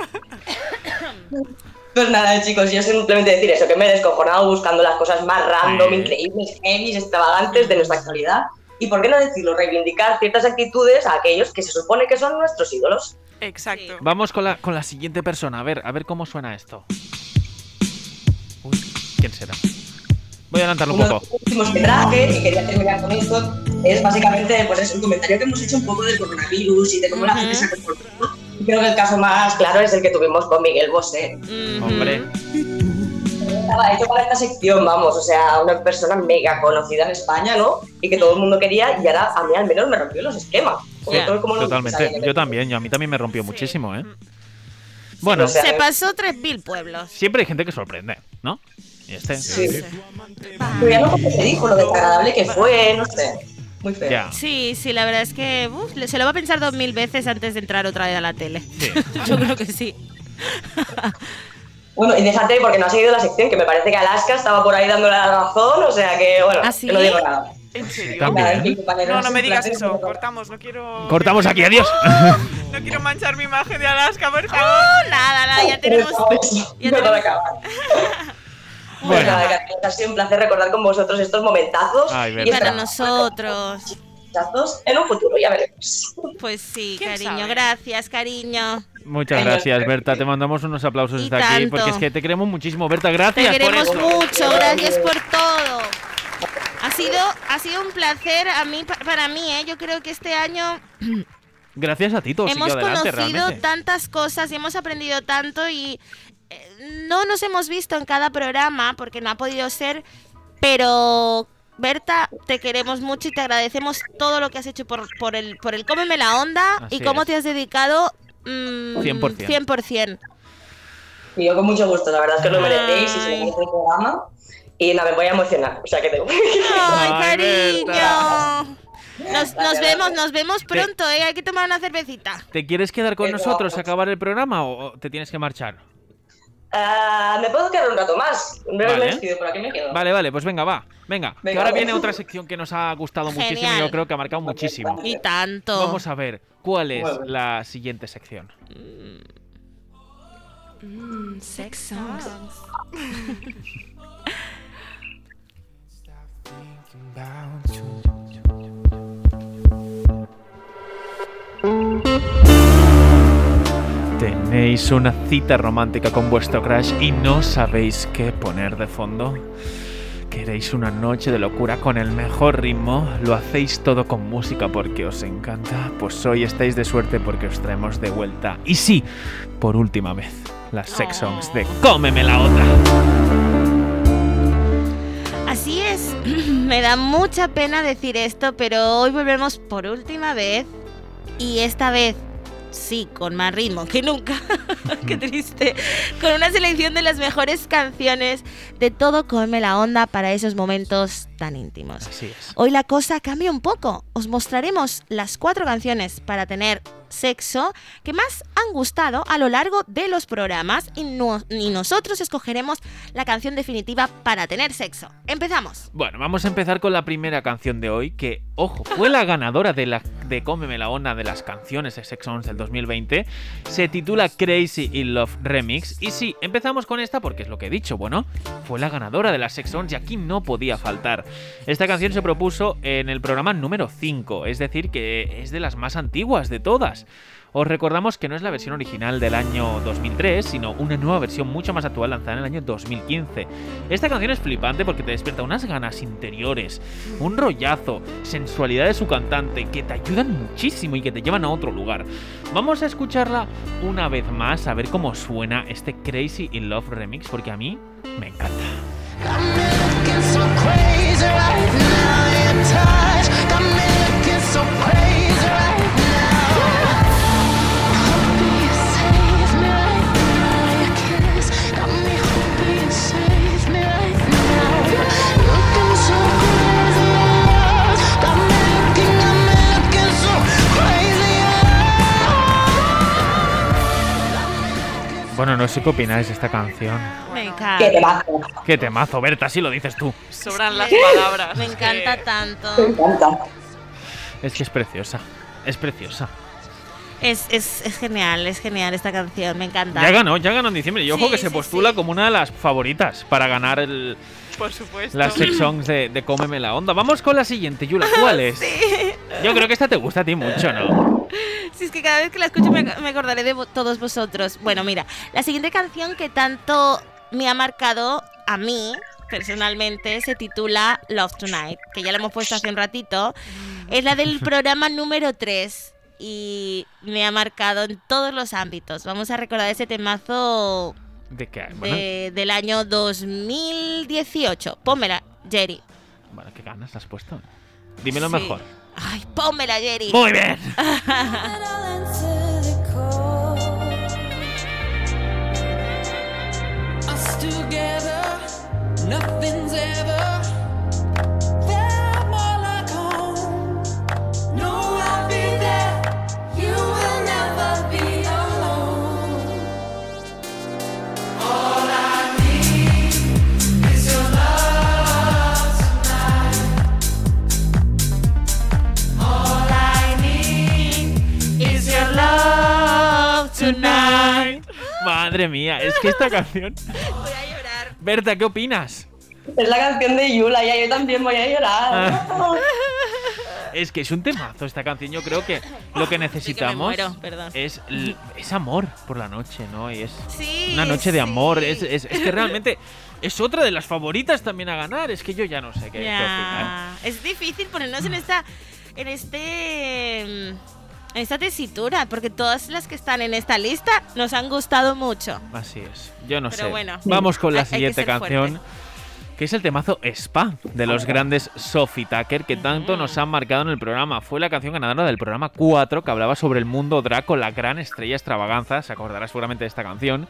Pues nada, chicos, yo simplemente decir eso, que me he descojonado buscando las cosas más random, Sí. increíbles, heavy, extravagantes de nuestra actualidad. Y por qué no decirlo, reivindicar ciertas actitudes a aquellos que se supone que son nuestros ídolos. Exacto. Vamos con la, con la siguiente persona. A ver, a ver cómo suena esto. Uy, ¿quién será? Voy a adelantarlo un Uno de poco. los últimos que traje, quería terminar con esto, es básicamente pues, es un comentario que hemos hecho un poco del coronavirus y de cómo la gente se ha comportado. Creo que el caso más claro es el que tuvimos con Miguel Bosé. Ujú. Hombre, Estaba hecho para esta sección, vamos, o sea, una persona mega conocida en España, ¿no? Y que todo el mundo quería, y ahora a mí al menos me rompió los esquemas. Ya. todo como totalmente. Yo también, yo a mí también me rompió muchísimo, ¿eh? Bueno, Se pasó 3.000 pueblos. siempre hay gente que sorprende, ¿no? Y este. Sí. Pero ya no porque te dijo lo desagradable que fue, no sé. Muy feo. Sí, sí, la verdad es que uf, se lo va a pensar dos mil veces antes de entrar otra vez a la tele. Sí. Yo creo que sí. Bueno, y déjate porque no ha seguido la sección, que me parece que Alaska estaba por ahí dándole la razón, o sea que, bueno, ¿Ah, sí? que no digo nada. ¿En serio? También. Compañeros, No, no me digas eso. Cortamos, no quiero. Cortamos aquí, adiós. No quiero manchar mi imagen de Alaska, por favor. Oh, nada, nada, ya tenemos. ya tenemos- Pues Bueno. nada, ha sido un placer recordar con vosotros estos momentazos. Ay, y. Para nosotros. momentazos en un futuro, ya veremos. Pues sí, ¿Quién cariño, sabe? gracias, cariño. Muchas gracias. Berta. Te mandamos unos aplausos Y desde aquí porque es que te queremos muchísimo, Berta. Te Gracias por queremos eso. mucho, gracias por todo. Ha sido, ha sido un placer a mí, pa- para mí, ¿eh? Yo creo que este año Gracias a ti, todo hemos adelante conocido realmente. tantas cosas y hemos aprendido tanto y no nos hemos visto en cada programa porque no ha podido ser, pero Berta, te queremos mucho y te agradecemos todo lo que has hecho por, por el, por el Cómeme la Onda Así y cómo es. te has dedicado mm, 100%. 100%. Y yo con mucho gusto, la verdad es que lo merecéis y merece el programa. Y nada, me voy a emocionar. O sea que tengo. ¡Ay, cariño! Nos, nos vale. vemos, nos vemos pronto, ¿eh? Hay que tomar una cervecita. ¿Te quieres quedar con nosotros a acabar el programa o te tienes que marchar? Ah, me puedo quedar un rato más. Me Vale. por aquí me quedo. Vale, vale, pues venga, va. Venga, que ahora vale. viene otra sección que nos ha gustado muchísimo y yo creo que ha marcado muchísimo. Y tanto. Vamos a ver, ¿cuál es Bueno. la siguiente sección? Mm, sex songs. ¿Tenéis una cita romántica con vuestro crush y no sabéis qué poner de fondo? ¿Queréis una noche de locura con el mejor ritmo? ¿Lo hacéis todo con música porque os encanta? Pues hoy estáis de suerte porque os traemos de vuelta. Y sí, por última vez, las sex songs de Cómeme la otra. Así es, me da mucha pena decir esto, pero hoy volvemos por última vez y esta vez sí, con más ritmo que nunca. Qué triste. Con una selección de las mejores canciones de todo Come la Onda para esos momentos tan íntimos. Así es. Hoy la cosa cambia un poco. Os mostraremos las cuatro canciones para tener sexo que más han gustado a lo largo de los programas y, no- y nosotros escogeremos la canción definitiva para tener sexo. Empezamos. Bueno, vamos a empezar con la primera canción de hoy, que, ojo, fue la ganadora de, la, de Cómeme la Onda de las canciones de Sex Songs del 2020. Se titula Crazy in Love Remix. Y sí, empezamos con esta porque es lo que he dicho, bueno, fue la ganadora de las Sex Songs y aquí no podía faltar. Esta canción se propuso en el programa número 5, es decir, que es de las más antiguas de todas. Os recordamos que no es la versión original del año 2003, sino una nueva versión mucho más actual lanzada en el año 2015. Esta canción es flipante porque te despierta unas ganas interiores, un rollazo, sensualidad de su cantante que te ayudan muchísimo y que te llevan a otro lugar. Vamos a escucharla una vez más a ver cómo suena este Crazy in Love remix porque a mí me encanta. crazy right now. Your touch got me. Bueno, no sé qué opináis de esta canción. Me Qué encanta. temazo. Qué temazo, Berta, así lo dices tú. Sobran las palabras. Me encanta que- tanto. Me encanta. Es que es preciosa. Es preciosa. Es, es, es genial, es genial esta canción, me encanta. Ya ganó, ya ganó en diciembre. Y ojo Sí, que se sí, postula sí. como una de las favoritas para ganar el, Por supuesto. las sex songs de, de Cómeme la Onda. Vamos con la siguiente, Yula. ¿Cuál es? Yo creo que esta te gusta a ti mucho, ¿no? Si es que cada vez que la escucho me, me acordaré de vo- todos vosotros. Bueno, mira, la siguiente canción que tanto me ha marcado a mí personalmente se titula Love Tonight, que ya la hemos puesto hace un ratito. Es la del programa número 3 y me ha marcado en todos los ámbitos. Vamos a recordar ese temazo ¿De qué? Bueno, de- del año 2018. Pónmela, Jerry. bueno, ¿qué ganas has puesto? Dímelo Sí. mejor. Ay, pónmela, Jerry. Muy bien. Nothing's ever Tonight. Madre mía, es que esta canción. Voy a llorar. Berta, ¿qué opinas? Es la canción de Yula, ya yo también voy a llorar. Es que es un temazo esta canción. Yo creo que lo que necesitamos muero, es, es amor por la noche, ¿no? Y es Sí, una noche de amor. Es, es- es que realmente es otra de las favoritas también a ganar. Es que yo ya no sé qué, qué opinar. Ya. Es difícil ponernos en esta. En este. Esta tesitura, porque todas las que están en esta lista nos han gustado mucho. Así es. Yo no Pero sé. bueno, Vamos con la hay- siguiente canción. Que es el temazo Spa de los grandes Sophie Tucker que tanto nos han marcado en el programa. Fue la canción ganadora del programa 4 que hablaba sobre el mundo Draco, la gran estrella extravaganza. Se acordará seguramente de esta canción.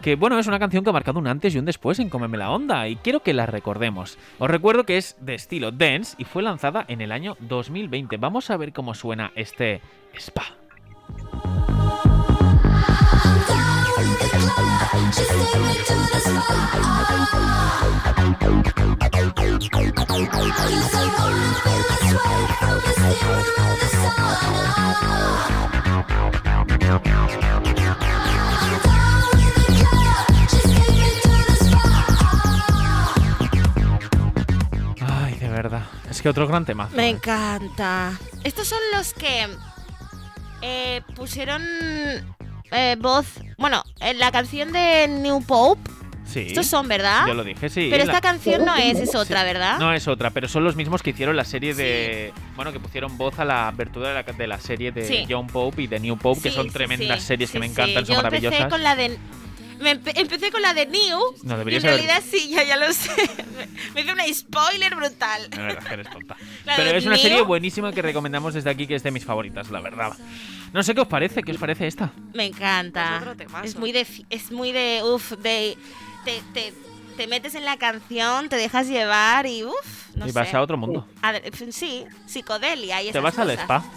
Que bueno, es una canción que ha marcado un antes y un después en Cómeme la Onda y quiero que la recordemos. Os recuerdo que es de estilo dance y fue lanzada en el año 2020. Vamos a ver cómo suena este Spa. Ay, de verdad. Es que otro gran tema. Me encanta. Estos son los que eh, pusieron eh, voz. Bueno, en la canción de New Pope. Sí. Estos son, ¿verdad? Yo lo dije, sí. Pero la- esta canción no es, es otra, ¿verdad? No es otra, pero son los mismos que hicieron la serie de. Bueno, que pusieron voz a la abertura de la, de la serie de Sí. John Pope y de New Pope, que son sí, tremendas sí. series que Sí, me encantan, son Yo maravillosas. Empecé con la de. me empe- empecé con la de New. No, y en haber- realidad sí, ya, ya lo sé. Me hizo una spoiler brutal. De verdad que eres tonta. La Pero es una serie buenísima que recomendamos desde aquí, que es de mis favoritas, la verdad. No sé qué os parece, ¿qué os parece esta? Me encanta. Es. Es muy de. Es muy de. Uf, de. Te, te, te metes en la canción, te dejas llevar y uf. No y sé. vas a otro mundo. A ver, Sí, psicodelia y Te esas vas al spa.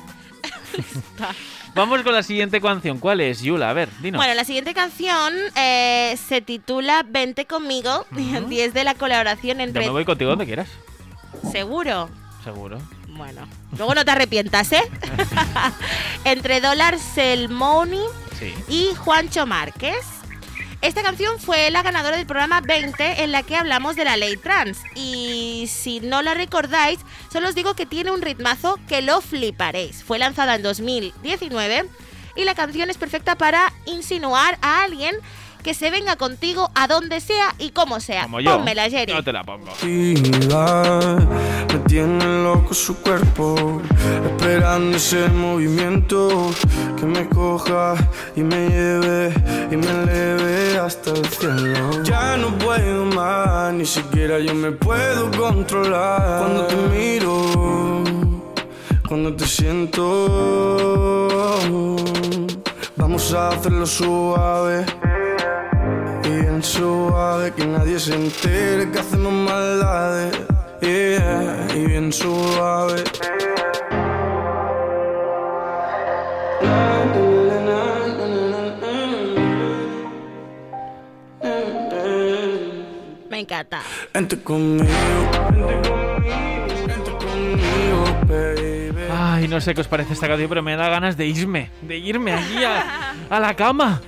Vamos con la siguiente canción. ¿Cuál es, Yula? A ver, dinos. Bueno, la siguiente canción eh, se titula Vente conmigo y es de la colaboración Yo entre. me voy contigo donde quieras. Seguro. Seguro. Bueno, luego no te arrepientas, ¿eh? entre Dólar Selmoni Sí. y Juancho Márquez. Esta canción fue la ganadora del programa 20 en la que hablamos de la ley trans. Y si no la recordáis, solo os digo que tiene un ritmazo que lo fliparéis. Fue lanzada en 2019 y la canción es perfecta para insinuar a alguien que se venga contigo a donde sea y como sea. Como yo. Pónmela, Jerry. No te la pongo. Me tiene loco su cuerpo, esperando ese movimiento que me coja y me lleve y me eleve hasta el cielo. Ya no puedo más, ni siquiera yo me puedo controlar. Cuando te miro, cuando te siento, vamos a hacerlo suave. Bien suave, que nadie se entere que hacemos maldades. Yeah, y bien suave. Me encanta. Vente conmigo, vente conmigo, vente conmigo, baby. Ay, no sé qué os parece esta canción, pero me da ganas de irme. De irme allí a, a la cama.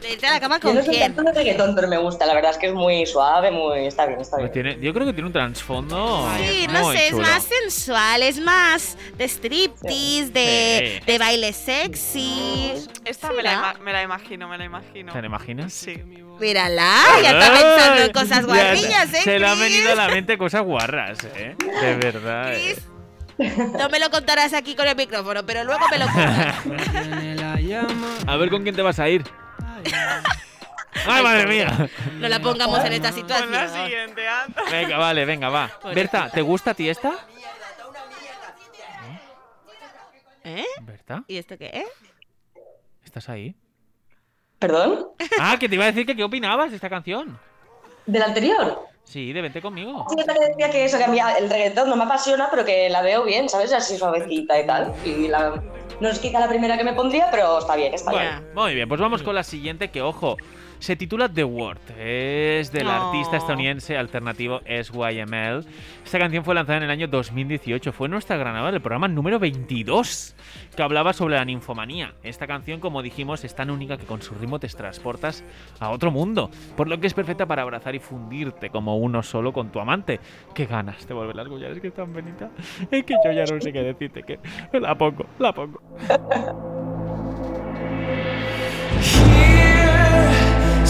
¿De irte a la cama Yo con no quién? de reggaetón, pero me gusta. La verdad es que es muy suave, muy está bien, está Pues bien. tiene, yo creo que tiene un trasfondo. Sí, no sé, chulo. es más sensual, es más de striptease, de, Sí. de baile sexy. Esta Sí, me, la ¿no? me la imagino, me la imagino. ¿Te la imaginas? Sí. Mírala, ya está pensando en cosas guarrillas, se- ¿eh? Se le han Chris? venido a la mente cosas guarras, ¿eh? De verdad. eh. No me lo contarás aquí con el micrófono, pero luego me lo cuentas. A ver con quién te vas a ir. ¡Ay, madre mía! No la pongamos en esta situación. la siguiente, anda. Venga, vale, venga, va. Berta, ¿te gusta a ti esta? ¿Eh? ¿Berta? ¿Y esto qué es? ¿Estás ahí? ¿Perdón? Ah, que te iba a decir que qué opinabas de esta canción. ¿Del anterior? Sí, de Vente conmigo. Sí, yo también decía que eso, que a mí el reggaetón no me apasiona, pero que la veo bien, ¿sabes? Así suavecita y tal. Y la, no es quizá la primera que me pondría, pero está bien, está bien. Muy bien, pues vamos con la siguiente que, ojo, se titula The Word. Es del artista estadounidense alternativo SYML. Esta canción fue lanzada en el año 2018. Fue nuestra granada del programa número 22, que hablaba sobre la ninfomanía. Esta canción, como dijimos, es tan única que con su ritmo te transportas a otro mundo, por lo que es perfecta para abrazar y fundirte como uno solo con tu amante. Qué ganas de volver las collares que tan bonita. Es que yo ya no sé qué decirte, que la pongo, la pongo.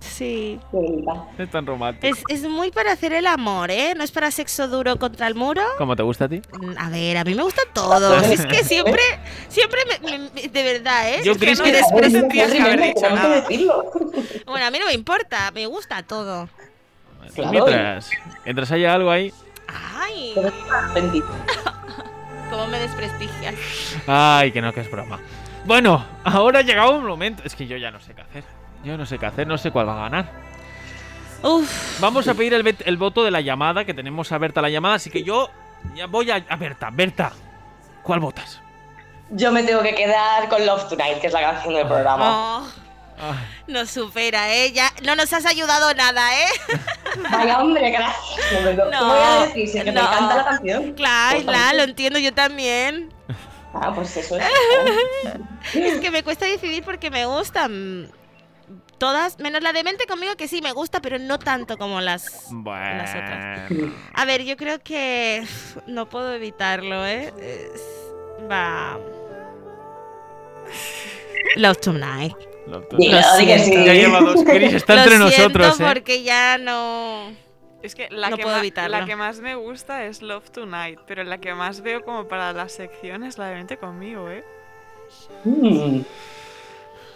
Sí. Es tan romántico. Es, es muy para hacer el amor, ¿eh? No es para sexo duro contra el muro. ¿Cómo te gusta a ti? A ver, a mí me gustan todos. Es que siempre, siempre, me- me- me- de verdad, ¿eh? Yo Es que no No tendrías que haber dicho nada. decirlo. Bueno, a mí no me importa, me gusta todo. Claro. Mientras, mientras haya algo ahí. Ay, cómo me desprestigias. Ay, que no, que es broma. Bueno, ahora ha llegado un momento. Es que yo ya no sé qué hacer. Yo no sé qué hacer, no sé cuál va a ganar. Uf, Vamos a pedir el, vet- el voto de la llamada, que tenemos a Berta la llamada, así que yo ya voy a, a Berta. Berta, ¿cuál votas? Yo me tengo que quedar con Love Tonight, que es la canción del programa. oh, nos supera, ¿eh? Ya no nos has ayudado nada, ¿eh? Vaya hombre, gracias. No, No, ¿Cómo voy a decir? Si es que me encanta la canción. Claro, Pues, claro, lo entiendo yo también. Ah, pues eso es. Es que me cuesta decidir porque me gustan todas, menos la de mente conmigo que sí me gusta, pero no tanto como las Bueno. las otras. A ver, yo creo que no puedo evitarlo, ¿eh? Es- Va. Love Tonight. Lo que sí. siento. Ya lleva dos Chris, está Lo entre nosotros, ¿eh? porque ya no. Es que la, No que puedo ma- evitarlo. la que más me gusta es Love Tonight, pero la que más veo como para la sección es la de Vente conmigo, ¿eh? Mm.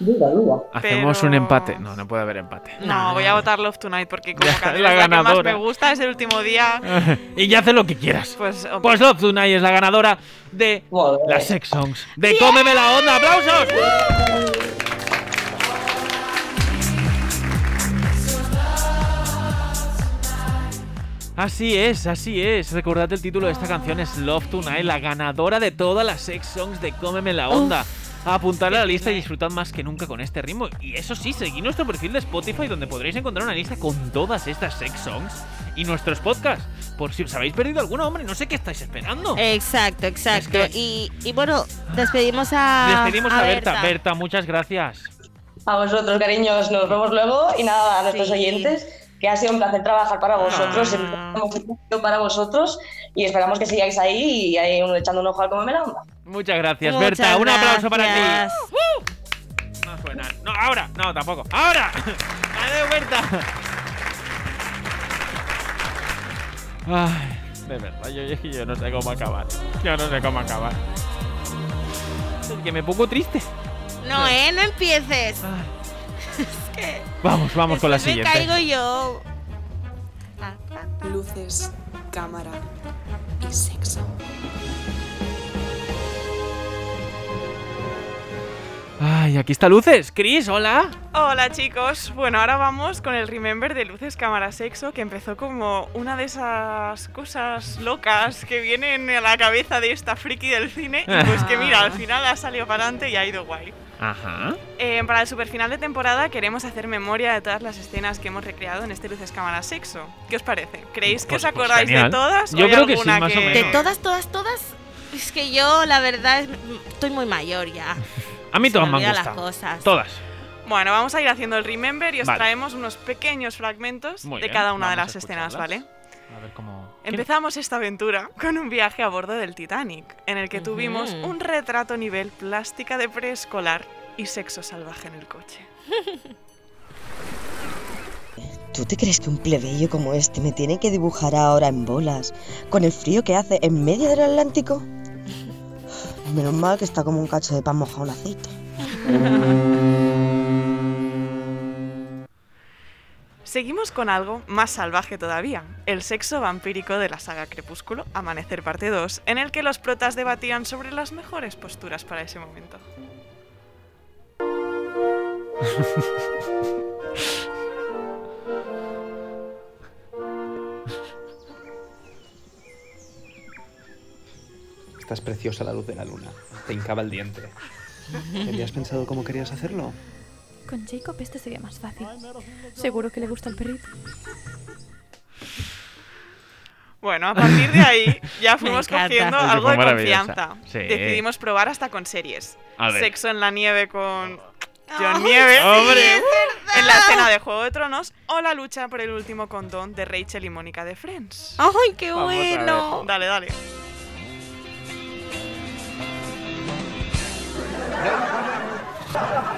Duda, duda. Hacemos Pero- un empate. No, no puede haber empate. No, voy a votar Love Tonight porque como Ya, canción la la que más ganadora. me gusta, es el último día. y ya hace lo que quieras. Pues, Pues Love Tonight es la ganadora de Joder. las Sex Songs. De Cómeme la Onda. ¡Aplausos! Así es, así es. Recordad el título de esta canción es Love Tonight, la ganadora de todas las sex songs de Cómeme la Onda. Apuntarla a la lista y disfrutad más que nunca con este ritmo. Y eso sí, seguid nuestro perfil de Spotify donde podréis encontrar una lista con todas estas sex songs y nuestros podcasts. Por si os habéis perdido alguno, hombre, no sé qué estáis esperando. Exacto, exacto. Es que- Y, y bueno, despedimos a. Despedimos a, Berta. Berta, muchas gracias. A vosotros, cariños, nos vemos luego. Y nada, a nuestros Sí. oyentes, que ha sido un placer trabajar para vosotros. Ah. Siempre hemos hecho para vosotros. Y esperamos que sigáis ahí y ahí echando un ojo al Cómeme la Onda. Muchas gracias, Muchas Berta. Un aplauso para ti. ¡Uh! No suena. No, ahora. No, tampoco. ¡Ahora! ¡Adiós, Berta! Ay, de verdad, yo, yo- yo no sé cómo acabar. Yo no sé cómo acabar. Es que me pongo triste. No, eh, no empieces. Ay. Es que. Vamos, vamos con la después siguiente. Me caigo yo. Luces, cámara Ay, aquí está Luces. Chris, hola. Hola chicos, bueno ahora vamos con el Remember de Luces Cámara Sexo que empezó como una de esas cosas locas que vienen a la cabeza de esta friki del cine y pues que mira, al final ha salido para adelante y ha ido guay. Ajá. Eh, para el superfinal de temporada queremos hacer memoria de todas las escenas que hemos recreado en este Luces Cámara Sexo. ¿Qué os parece? ¿Creéis que Pues- os pues acordáis genial. de todas? Yo o hay creo que sí, alguna más o que- menos. De todas, todas, todas. Es que yo, la verdad, es- estoy muy mayor ya. A mí todas me me han olvidan las gustado. cosas. Todas. Bueno, vamos a ir haciendo el Remember y os Vale. traemos unos pequeños fragmentos Muy de bien, cada una de las escenas. ¿vale? A ver cómo. Empezamos esta aventura con un viaje a bordo del Titanic, en el que tuvimos un retrato nivel plástica de preescolar y sexo salvaje en el coche. ¿Tú te crees que un plebeyo como este me tiene que dibujar ahora en bolas, con el frío que hace en medio del Atlántico? Menos mal que está como un cacho de pan mojado en aceite. Seguimos con algo más salvaje todavía, el sexo vampírico de la saga Crepúsculo, Amanecer parte 2, en el que los protas debatían sobre las mejores posturas para ese momento. Estás preciosa a la luz de la luna. Te hincaba el diente. ¿Te habías pensado cómo querías hacerlo? Con Jacob este sería más fácil. Seguro que le gusta el perrito. Bueno, a partir de ahí ya fuimos cogiendo algo de confianza. Sí. Decidimos probar hasta con series. Sexo en la nieve con John Nieve. ¡Hombre! En la escena de Juego de Tronos o la lucha por el último condón de Rachel y Mónica de Friends. ¡Ay, qué bueno! Dale, dale.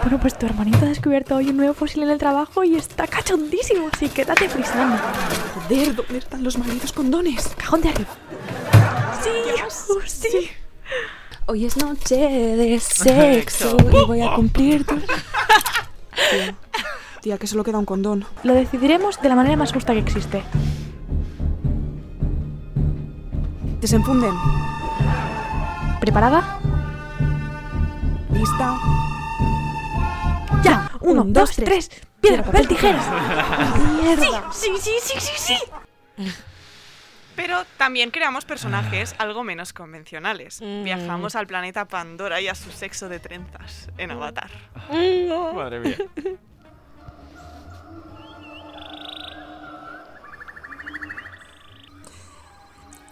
Bueno, pues tu hermanito ha descubierto hoy un nuevo fósil en el trabajo y está cachondísimo, así que date frisando. Joder, ¿dónde están los malditos condones? Cajón de arriba. Sí, sí. Hoy es noche de sexo y voy a cumplir tu... Tía, tía, que solo queda un condón. Lo decidiremos de la manera más justa que existe. Desenfunden. ¿Preparada? ¿Lista? Ya, uno, dos, tres. Piedra, papel, tijeras. Mierda. Sí, sí, sí, sí, sí. Pero también creamos personajes algo menos convencionales. Mm. Viajamos al planeta Pandora y a su sexo de trenzas en Avatar. Madre mía.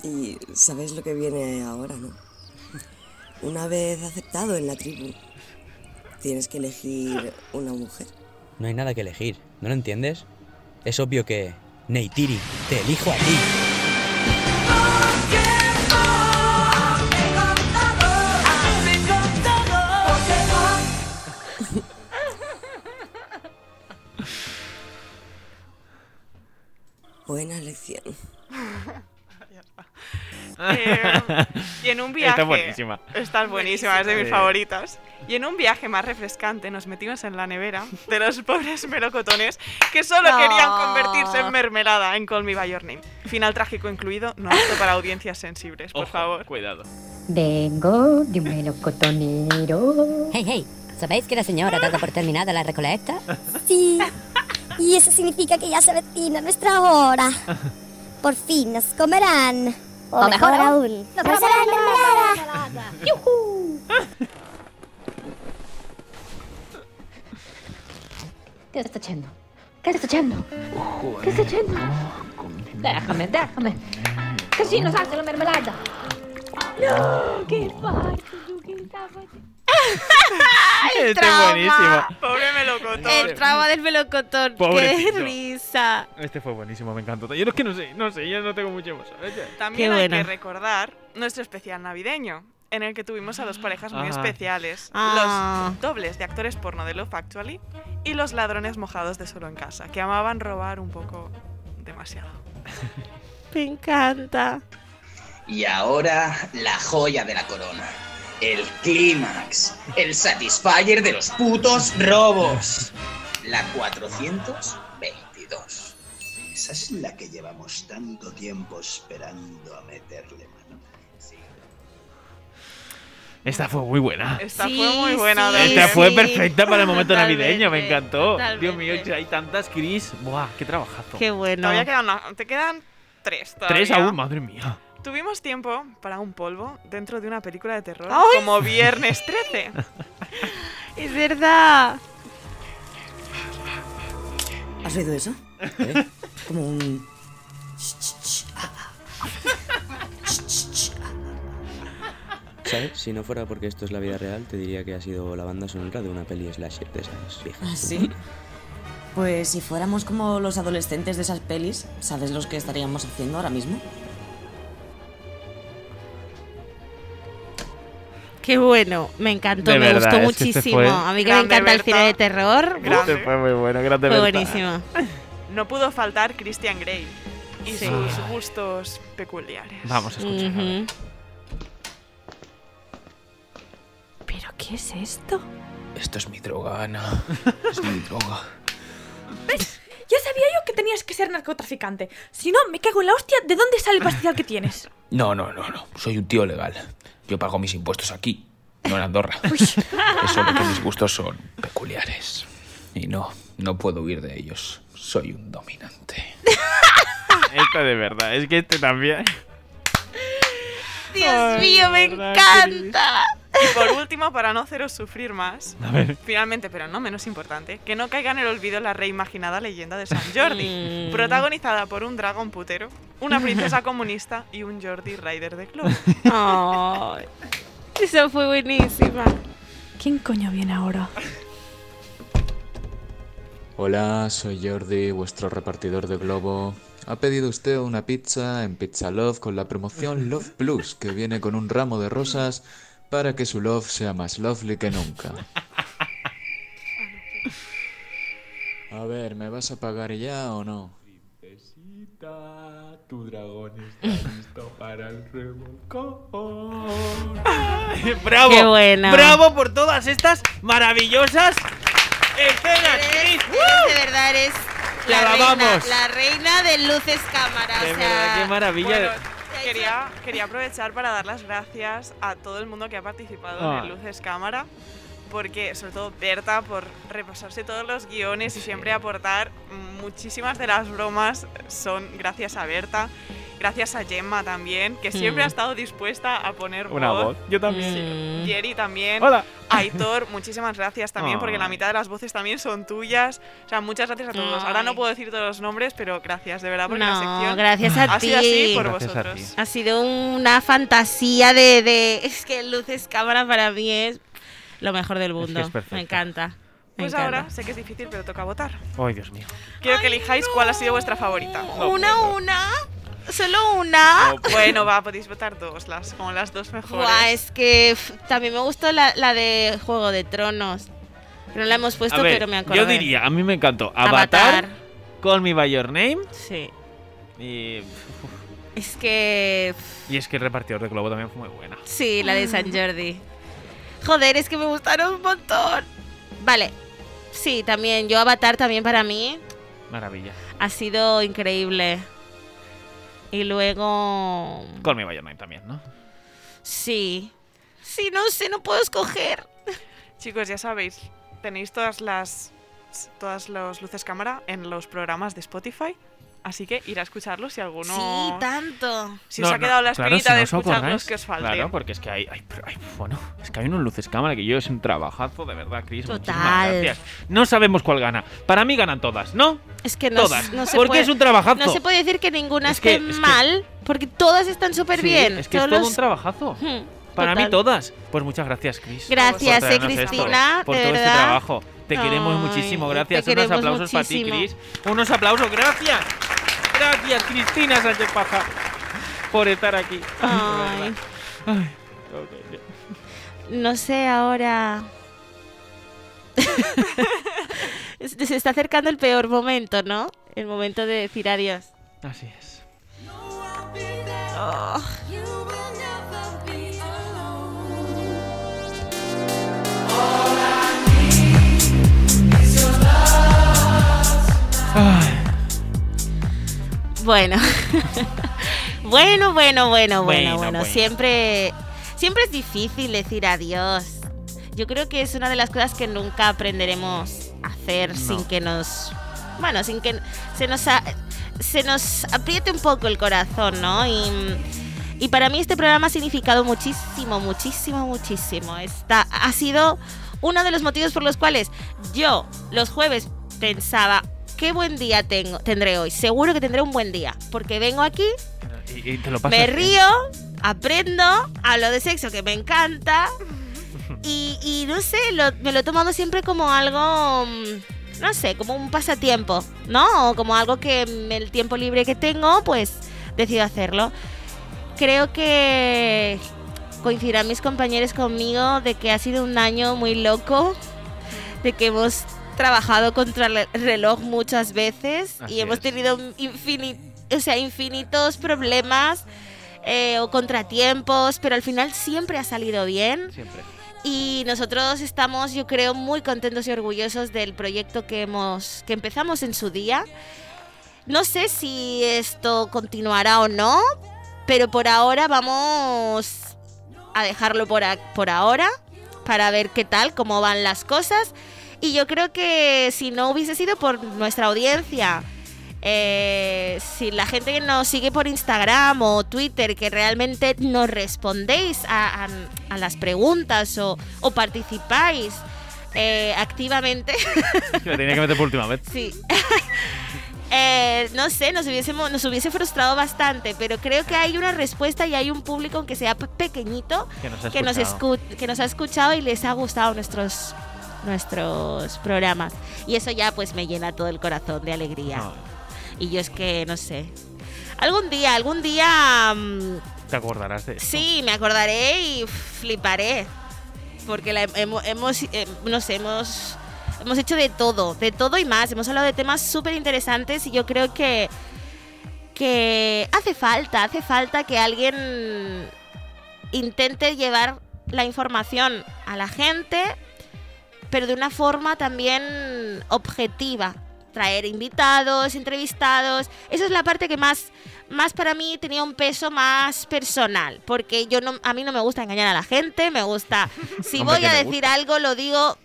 Y sabes lo que viene ahora, ¿no? Una vez aceptado en la tribu, tienes que elegir una mujer. No hay nada que elegir, ¿no lo entiendes? Es obvio que... Neytiri, te elijo a ti. Buena elección. Eh, y en un viaje. Está buenísima. Esta es buenísima, es de mis Sí. favoritas. Y en un viaje más refrescante nos metimos en la nevera de los pobres melocotones que solo No. querían convertirse en mermelada en Call Me By Your Name. Final trágico incluido, no apto para audiencias sensibles, por Ojo, favor. Cuidado. Vengo de un melocotonero. Hey, hey, ¿sabéis que la señora dado por terminada la recolecta? Sí. Y eso significa que ya se avecina nuestra hora. Por fin nos comerán. O, O mejor, mejor aún, nos harán mermelada. ¡Yujú! ¿Qué está echando? ¿Qué está echando? ¿Qué está echando? Déjame, déjame. Que si nos hace la mermelada. No, qué fácil, qué fácil. El Este es trauma. buenísimo. Pobre melocotón. El trauma del melocotón. ¡Qué risa! Este fue buenísimo, me encantó. Yo es que no sé, no sé, yo no tengo mucha emoción. También Qué hay buena. que recordar nuestro especial navideño, en el que tuvimos a dos parejas muy Ah. especiales. Ah. Los dobles de actores porno de Love Actually y los ladrones mojados de Solo en Casa, que amaban robar un poco demasiado. Me encanta. Y ahora la joya de la corona. El clímax. El satisfier de los putos robos. La 422. Esa es la que llevamos tanto tiempo esperando a meterle mano. Esta fue muy buena. Esta Sí, fue muy buena. sí, Esta fue sí. perfecta para el momento navideño, me Totalmente, encantó. Dios mío, hay tantas Chris. Buah, qué trabajazo. Qué bueno. Todavía quedan, una- te quedan tres. Todavía. Tres aún, madre mía. Tuvimos tiempo para un polvo dentro de una película de terror ¡Ay! como Viernes 13. Es verdad. ¿Has oído eso? ¿Eh? Como un... ¿Sabes? Si no fuera porque esto es la vida real, te diría que ha sido la banda sonora de una peli slasher de esas viejas. ¿Ah, sí? Pues si fuéramos como los adolescentes de esas pelis, ¿sabes los que estaríamos haciendo ahora mismo? Qué bueno. Me encantó, De me verdad, gustó este muchísimo. A mí que me encanta el cine de terror. Grande. Este fue muy bueno, grande Fue Berta. buenísimo. No pudo faltar Christian Grey y Sí. sus gustos peculiares. Vamos a escuchar. ¿Pero qué es esto? Esto es mi droga, Ana. Es mi droga. ¿Ves? Ya sabía yo que tenías que ser narcotraficante. Si no, me cago en la hostia. ¿De dónde sale el pastizal que tienes? No, no, no, no. Soy un tío legal. Yo pago mis impuestos aquí, no en Andorra. Es solo que mis gustos son peculiares. Y no, no puedo huir de ellos. Soy un dominante. Esta de verdad, es que este también. Dios Ay, mío, me verdad, encanta. Y por último, para no haceros sufrir más, A ver. finalmente, pero no menos importante, que no caiga en el olvido la reimaginada leyenda de San Jordi, Mm. protagonizada por un dragón putero, una princesa comunista y un Jordi Rider de club. Ay, esa fue buenísima. ¿Quién coño viene ahora? Hola, soy Jordi, vuestro repartidor de globo. Ha pedido usted una pizza en Pizza Love con la promoción Love Plus, que viene con un ramo de rosas para que su love sea más lovely que nunca. A ver, ¿me vas a pagar ya o no? Tu dragón está listo para el revolcón. ¡Bravo! Qué buena. ¡Bravo por todas estas maravillosas escenas! Chris! Eres, de verdad eres Te la reina, la reina de luces cámara. De o sea, verdad, qué maravilla. Bueno, quería, quería aprovechar para dar las gracias a todo el mundo que ha participado en Ah. el Luces Cámara, porque sobre todo Berta por repasarse todos los guiones y siempre aportar muchísimas de las bromas son gracias a Berta. Gracias a Gemma también, que siempre Mm. ha estado dispuesta a poner Una voz. Yo también. Sí. Jerry también. Hola. Aitor, muchísimas gracias también, porque la Ay. mitad de las voces también son tuyas. O sea, muchas gracias a todos. Ahora no puedo decir todos los nombres, pero gracias, de verdad, la No, sección gracias a ha ti. sido así por Gracias a vosotros. Ha sido una fantasía de, de- Es que luces cámara para mí es lo mejor del mundo. es perfecto. Me encanta. Pues encanta. ahora sé que es difícil, pero toca votar. ¡Ay, Dios mío! Quiero que elijáis cuál ha sido vuestra favorita. una, una. Solo una. Bueno, va, podéis votar dos, las, como las dos mejores. Buah, es que también me gustó la, la de Juego de Tronos. No la hemos puesto, ver, pero me acuerdo. yo diría, a mí me encantó Avatar, Avatar. Call Me By Your Name Sí. y, Es que. y es que el repartidor de globo también fue muy buena. Sí, la de San Jordi. Joder, es que me gustaron un montón. Vale. Sí, también. Yo Avatar también para mí Maravilla. ha sido increíble. Y luego... Call Me By Your Name también, ¿no? Sí. Sí, no sé, no puedo escoger. Chicos, ya sabéis, tenéis todas las todas las luces cámara en los programas de Spotify. Así que ir a escucharlos si alguno. Sí, tanto. Si os ha quedado no, la claro, espinita si de no os escuchar acordáis. los que os falten. Claro, porque es que hay, hay, bueno, es que hay unos luces cámara que yo es un trabajazo, de verdad, Chris. muchísimas Total. gracias. No sabemos cuál gana. Para mí ganan todas, ¿no? Es que no, Todas. no se porque puede, es un trabajazo. No se puede decir que ninguna Es que- esté es que- mal, porque todas están súper Sí, bien. Es que es todo los- un trabajazo. Hmm, Para mí todas. Pues muchas gracias, Chris. Gracias, por eh, esto, Cristina, por de todo este trabajo. Te queremos Ay, muchísimo, gracias. Unos aplausos para ti. Chris. Unos aplausos, gracias. Gracias, Cristina Sánchez Paja, por estar aquí. Ay. Ay, ok. No sé ahora. Se está acercando el peor momento, ¿no? El momento de decir adiós. Así es. Oh. Bueno. bueno, bueno, bueno, bueno, Bueno. Siempre, siempre es difícil decir adiós. Yo creo que es una de las cosas que nunca aprenderemos a hacer sin que nos, bueno, sin que se nos, a- se nos apriete un poco el corazón, ¿no? Y, y para mí este programa ha significado muchísimo, muchísimo, muchísimo. Está, ha sido uno de los motivos por los cuales yo los jueves pensaba, qué buen día tengo, tendré hoy. Seguro que tendré un buen día. Porque vengo aquí, Y, y te lo pasas me bien. río, aprendo, hablo de sexo que me encanta. Y, y no sé, lo- me lo he tomado siempre como algo, mm, no sé, como un pasatiempo, ¿no? O como algo que en el tiempo libre que tengo, pues decido hacerlo. Creo que coincidirán mis compañeros conmigo de que ha sido un año muy loco, de que hemos trabajado contra el reloj muchas veces Así y hemos tenido o sea, infinitos problemas eh, o contratiempos, pero al final siempre ha salido bien. Siempre. Y nosotros estamos, yo creo, muy contentos y orgullosos del proyecto que hemos que empezamos en su día. No sé si esto continuará o no, pero por ahora vamos a dejarlo por, a- por ahora para ver qué tal, cómo van las cosas. Y yo creo que si no hubiese sido por nuestra audiencia, eh, si la gente que nos sigue por Instagram o Twitter, que realmente nos respondéis a, a- a las preguntas o, o participáis eh, activamente, Me tenía que meter por última vez. sí. Eh, no sé, nos, hubiésemos, nos hubiese frustrado bastante, pero creo que hay una respuesta y hay un público, aunque sea pe- pequeñito, Que nos ha que nos, que nos ha escuchado y les ha gustado nuestros, nuestros programas. Y eso ya pues me llena todo el corazón de alegría. No, Y yo es que, no sé, algún día, algún día... mm, te acordarás de eso. Sí, me acordaré y fliparé. Porque la hemos, hemos, eh, no sé, hemos, hemos hecho de todo, de todo y más. Hemos hablado de temas súper interesantes y yo creo que, que hace falta, hace falta que alguien intente llevar la información a la gente, pero de una forma también objetiva. Traer invitados, entrevistados. Esa es la parte que más, más para mí tenía un peso más personal. Porque yo no, a mí no me gusta engañar a la gente. Me gusta. Si Hombre, voy a decir gusta. algo, lo digo.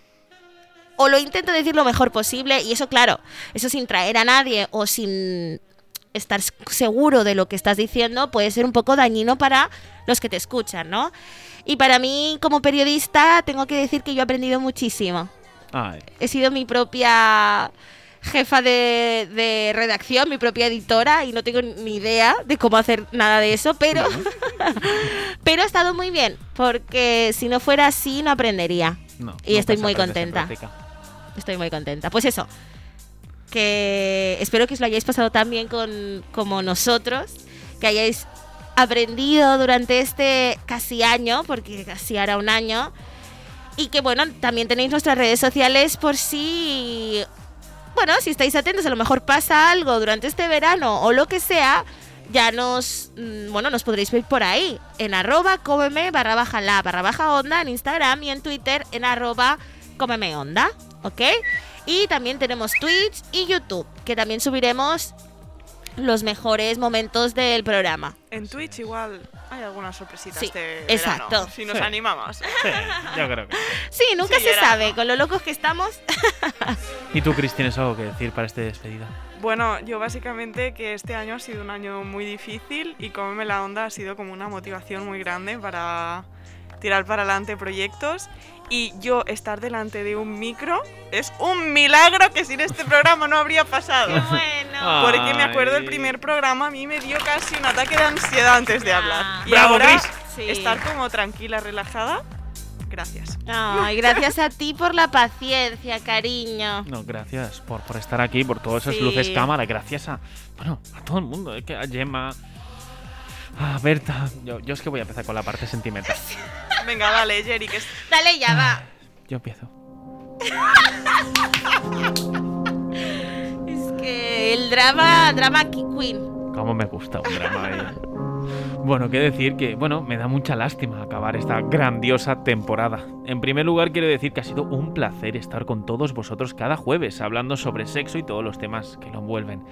O lo intento decir lo mejor posible. Y eso, claro, eso sin traer a nadie o sin estar seguro de lo que estás diciendo puede ser un poco dañino para los que te escuchan, ¿no? Y para mí, como periodista, tengo que decir que yo he aprendido muchísimo. Ay, He sido mi propia jefa de, de redacción, mi propia editora, y no tengo ni idea de cómo hacer nada de eso, pero, pero ha estado muy bien, porque si no fuera así, no aprendería. no, y estoy muy contenta. Estoy muy contenta. Pues eso, que espero que os lo hayáis pasado tan bien con, como nosotros, que hayáis aprendido durante este casi año, porque casi hará un año, y que bueno, también tenéis nuestras redes sociales por si, bueno, si estáis atentos, a lo mejor pasa algo durante este verano o lo que sea, ya nos, mm, bueno, nos podréis ver por ahí, en arroba cómeme barra baja la barra baja onda en Instagram y en Twitter en arroba cómeme onda, ¿ok? Y también tenemos Twitch y YouTube, que también subiremos los mejores momentos del programa. En Twitch igual hay algunas sorpresitas Sí, este exacto. verano, si nos Sí. animamos. Sí, yo creo que sí. Sí, nunca Sí, se sabe, con lo locos que estamos. ¿Y tú, Cris, tienes algo que decir para este despedida? Bueno, yo básicamente que este año ha sido un año muy difícil y Cómeme la Onda ha sido como una motivación muy grande para tirar para adelante proyectos y yo estar delante de un micro es un milagro que sin este programa no habría pasado. bueno! Porque me acuerdo del primer programa a mí me dio casi un ataque de ansiedad antes de hablar. Y ¡Bravo, ahora! Sí. estar como tranquila, relajada. Gracias. Ay, gracias a ti por la paciencia, cariño. No, gracias por, por estar aquí, por todas esas Sí. luces cámara. Gracias a, bueno, a todo el mundo. Es que a Gemma, a Berta. Yo, yo es que voy a empezar con la parte sentimental. Venga, dale, Jerry, que es... Dale ya, va. Yo empiezo. Es que el drama, drama queen. Cómo me gusta un drama. eh. Bueno, qué decir que, bueno, me da mucha lástima acabar esta grandiosa temporada. En primer lugar, quiero decir que ha sido un placer estar con todos vosotros cada jueves hablando sobre sexo y todos los temas que lo envuelven.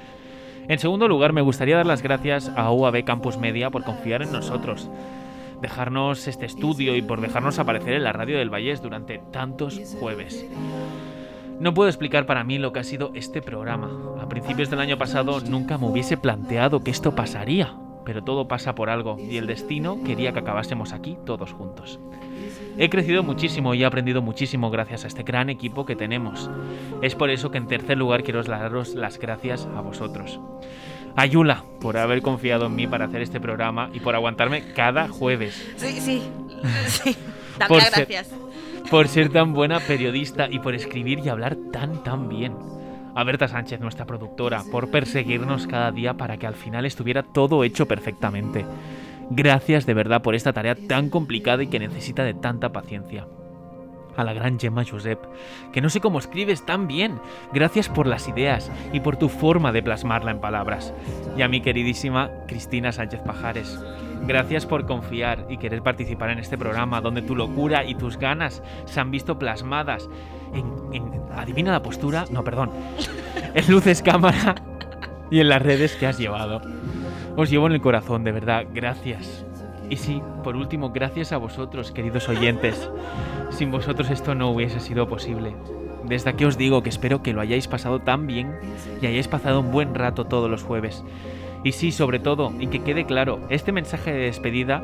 En segundo lugar, me gustaría dar las gracias a UAB Campus Media por confiar en nosotros, dejarnos este estudio y por dejarnos aparecer en la radio del Vallés durante tantos jueves. No puedo explicar para mí lo que ha sido este programa. A principios del año pasado nunca me hubiese planteado que esto pasaría, pero todo pasa por algo y el destino quería que acabásemos aquí todos juntos. He crecido muchísimo y he aprendido muchísimo gracias a este gran equipo que tenemos. Es por eso que en tercer lugar quiero daros las gracias a vosotros. A Yula por haber confiado en mí para hacer este programa y por aguantarme cada jueves. Sí, sí. sí. Dame Por las ser- gracias. por ser tan buena periodista y por escribir y hablar tan tan bien. A Berta Sánchez, nuestra productora, por perseguirnos cada día para que al final estuviera todo hecho perfectamente. Gracias de verdad por esta tarea tan complicada y que necesita de tanta paciencia. A la gran Gemma Josep, que no sé cómo escribes tan bien. Gracias por las ideas y por tu forma de plasmarla en palabras. Y a mi queridísima Cristina Sánchez Pajares. Gracias por confiar y querer participar en este programa donde tu locura y tus ganas se han visto plasmadas en, en- adivina la postura, no, perdón, en luces cámara y en las redes que has llevado. Os llevo en el corazón, de verdad, gracias. Y sí, por último, gracias a vosotros, queridos oyentes. Sin vosotros esto no hubiese sido posible. Desde aquí os digo que espero que lo hayáis pasado tan bien y hayáis pasado un buen rato todos los jueves. Y sí, sobre todo, y que quede claro, este mensaje de despedida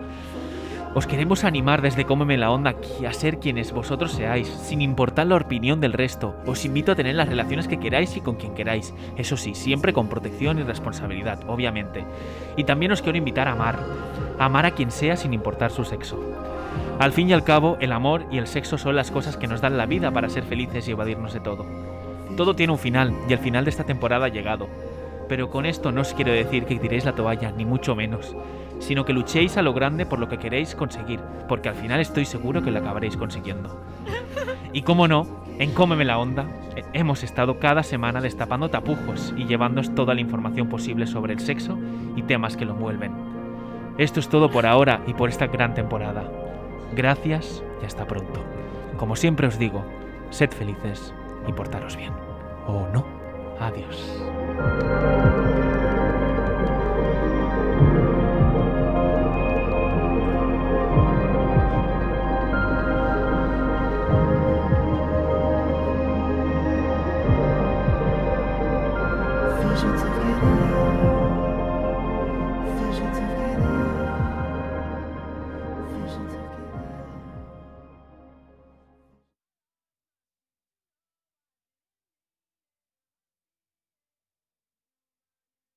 os queremos animar desde Cómeme la Onda a ser quienes vosotros seáis, sin importar la opinión del resto. Os invito a tener las relaciones que queráis y con quien queráis. Eso sí, siempre con protección y responsabilidad, obviamente. Y también os quiero invitar a amar. A amar a quien sea sin importar su sexo. Al fin y al cabo, el amor y el sexo son las cosas que nos dan la vida para ser felices y evadirnos de todo. Todo tiene un final, y el final de esta temporada ha llegado. Pero con esto no os quiero decir que tiréis la toalla, ni mucho menos, sino que luchéis a lo grande por lo que queréis conseguir, porque al final estoy seguro que lo acabaréis consiguiendo. Y cómo no, En Cómeme la Onda eh, hemos estado cada semana destapando tapujos y llevándoos toda la información posible sobre el sexo y temas que lo envuelven. Esto es todo por ahora y por esta gran temporada. Gracias y hasta pronto. Como siempre os digo, sed felices y portaros bien. O no. Adiós.